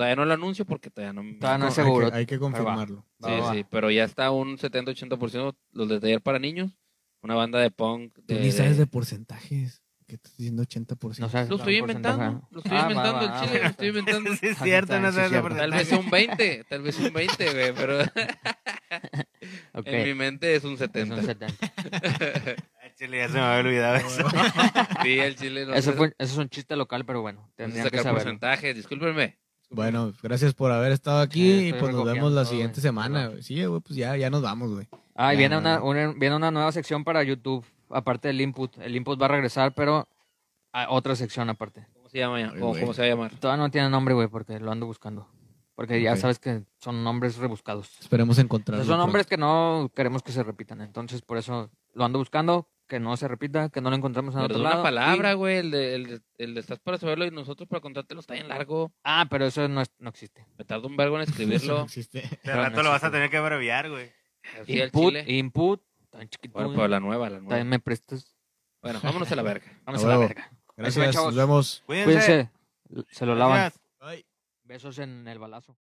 todavía no lo anuncio porque todavía no me... Todavía no Hay es que- seguro. Hay que, Pero va. confirmarlo. Va, Sí, va, sí, pero ya está un 70-80% los de Taller para Niños, una banda de punk. Tú De, ni sabes de- de porcentajes. ¿Qué estás diciendo 80%? No sabes Lo estoy el porcentaje. inventando, lo estoy Ah, va, inventando, va, el chile, va. lo estoy inventando. [laughs] Sí, es cierto, no sí, sabes cierto. la Tal vez un 20, tal vez un 20, güey, pero [laughs] Ok. en mi mente es un Es 70. un 70. [laughs] Ay, Chile, ya se me había olvidado eso. Sí, el chile no Eso, fue, eso es un chiste local, pero bueno, no tendrían que sacar porcentajes, discúlpenme. Bueno, gracias por haber estado aquí Sí, y pues nos vemos la siguiente semana. Sí, güey, pues ya, ya nos vamos, güey. Ah, y viene una, una- viene una nueva sección para YouTube, aparte del input. El input va a regresar, pero a otra sección aparte. ¿Cómo se llama ya? Ay, ¿O cómo se va a llamar? Todavía no tiene nombre, güey, porque lo ando buscando. Porque ya sabes que son nombres rebuscados. Esperemos O encontrarlo. sea, son nombres que no queremos que se repitan. Entonces, por eso lo ando buscando, que no se repita, que no lo encontremos en Pero otro de lado. una palabra, y- güey. El de, el, de, el de estás para saberlo y nosotros para contártelo está bien largo. Ah, pero eso no, es- no existe. Me tardo un vergo en Eso no escribirlo. existe. De Pero rato no lo vas a existe. tener que abreviar, güey. Así al input, chile. input, tan chiquito. Bueno, pero la nueva, la También nueva. me prestas. Bueno, vámonos a la verga. Vamos A a la huevo. verga. Gracias, chavos. nos vemos. Cuídense. Cuídense. Se lo lavan. Gracias. Besos en el balazo.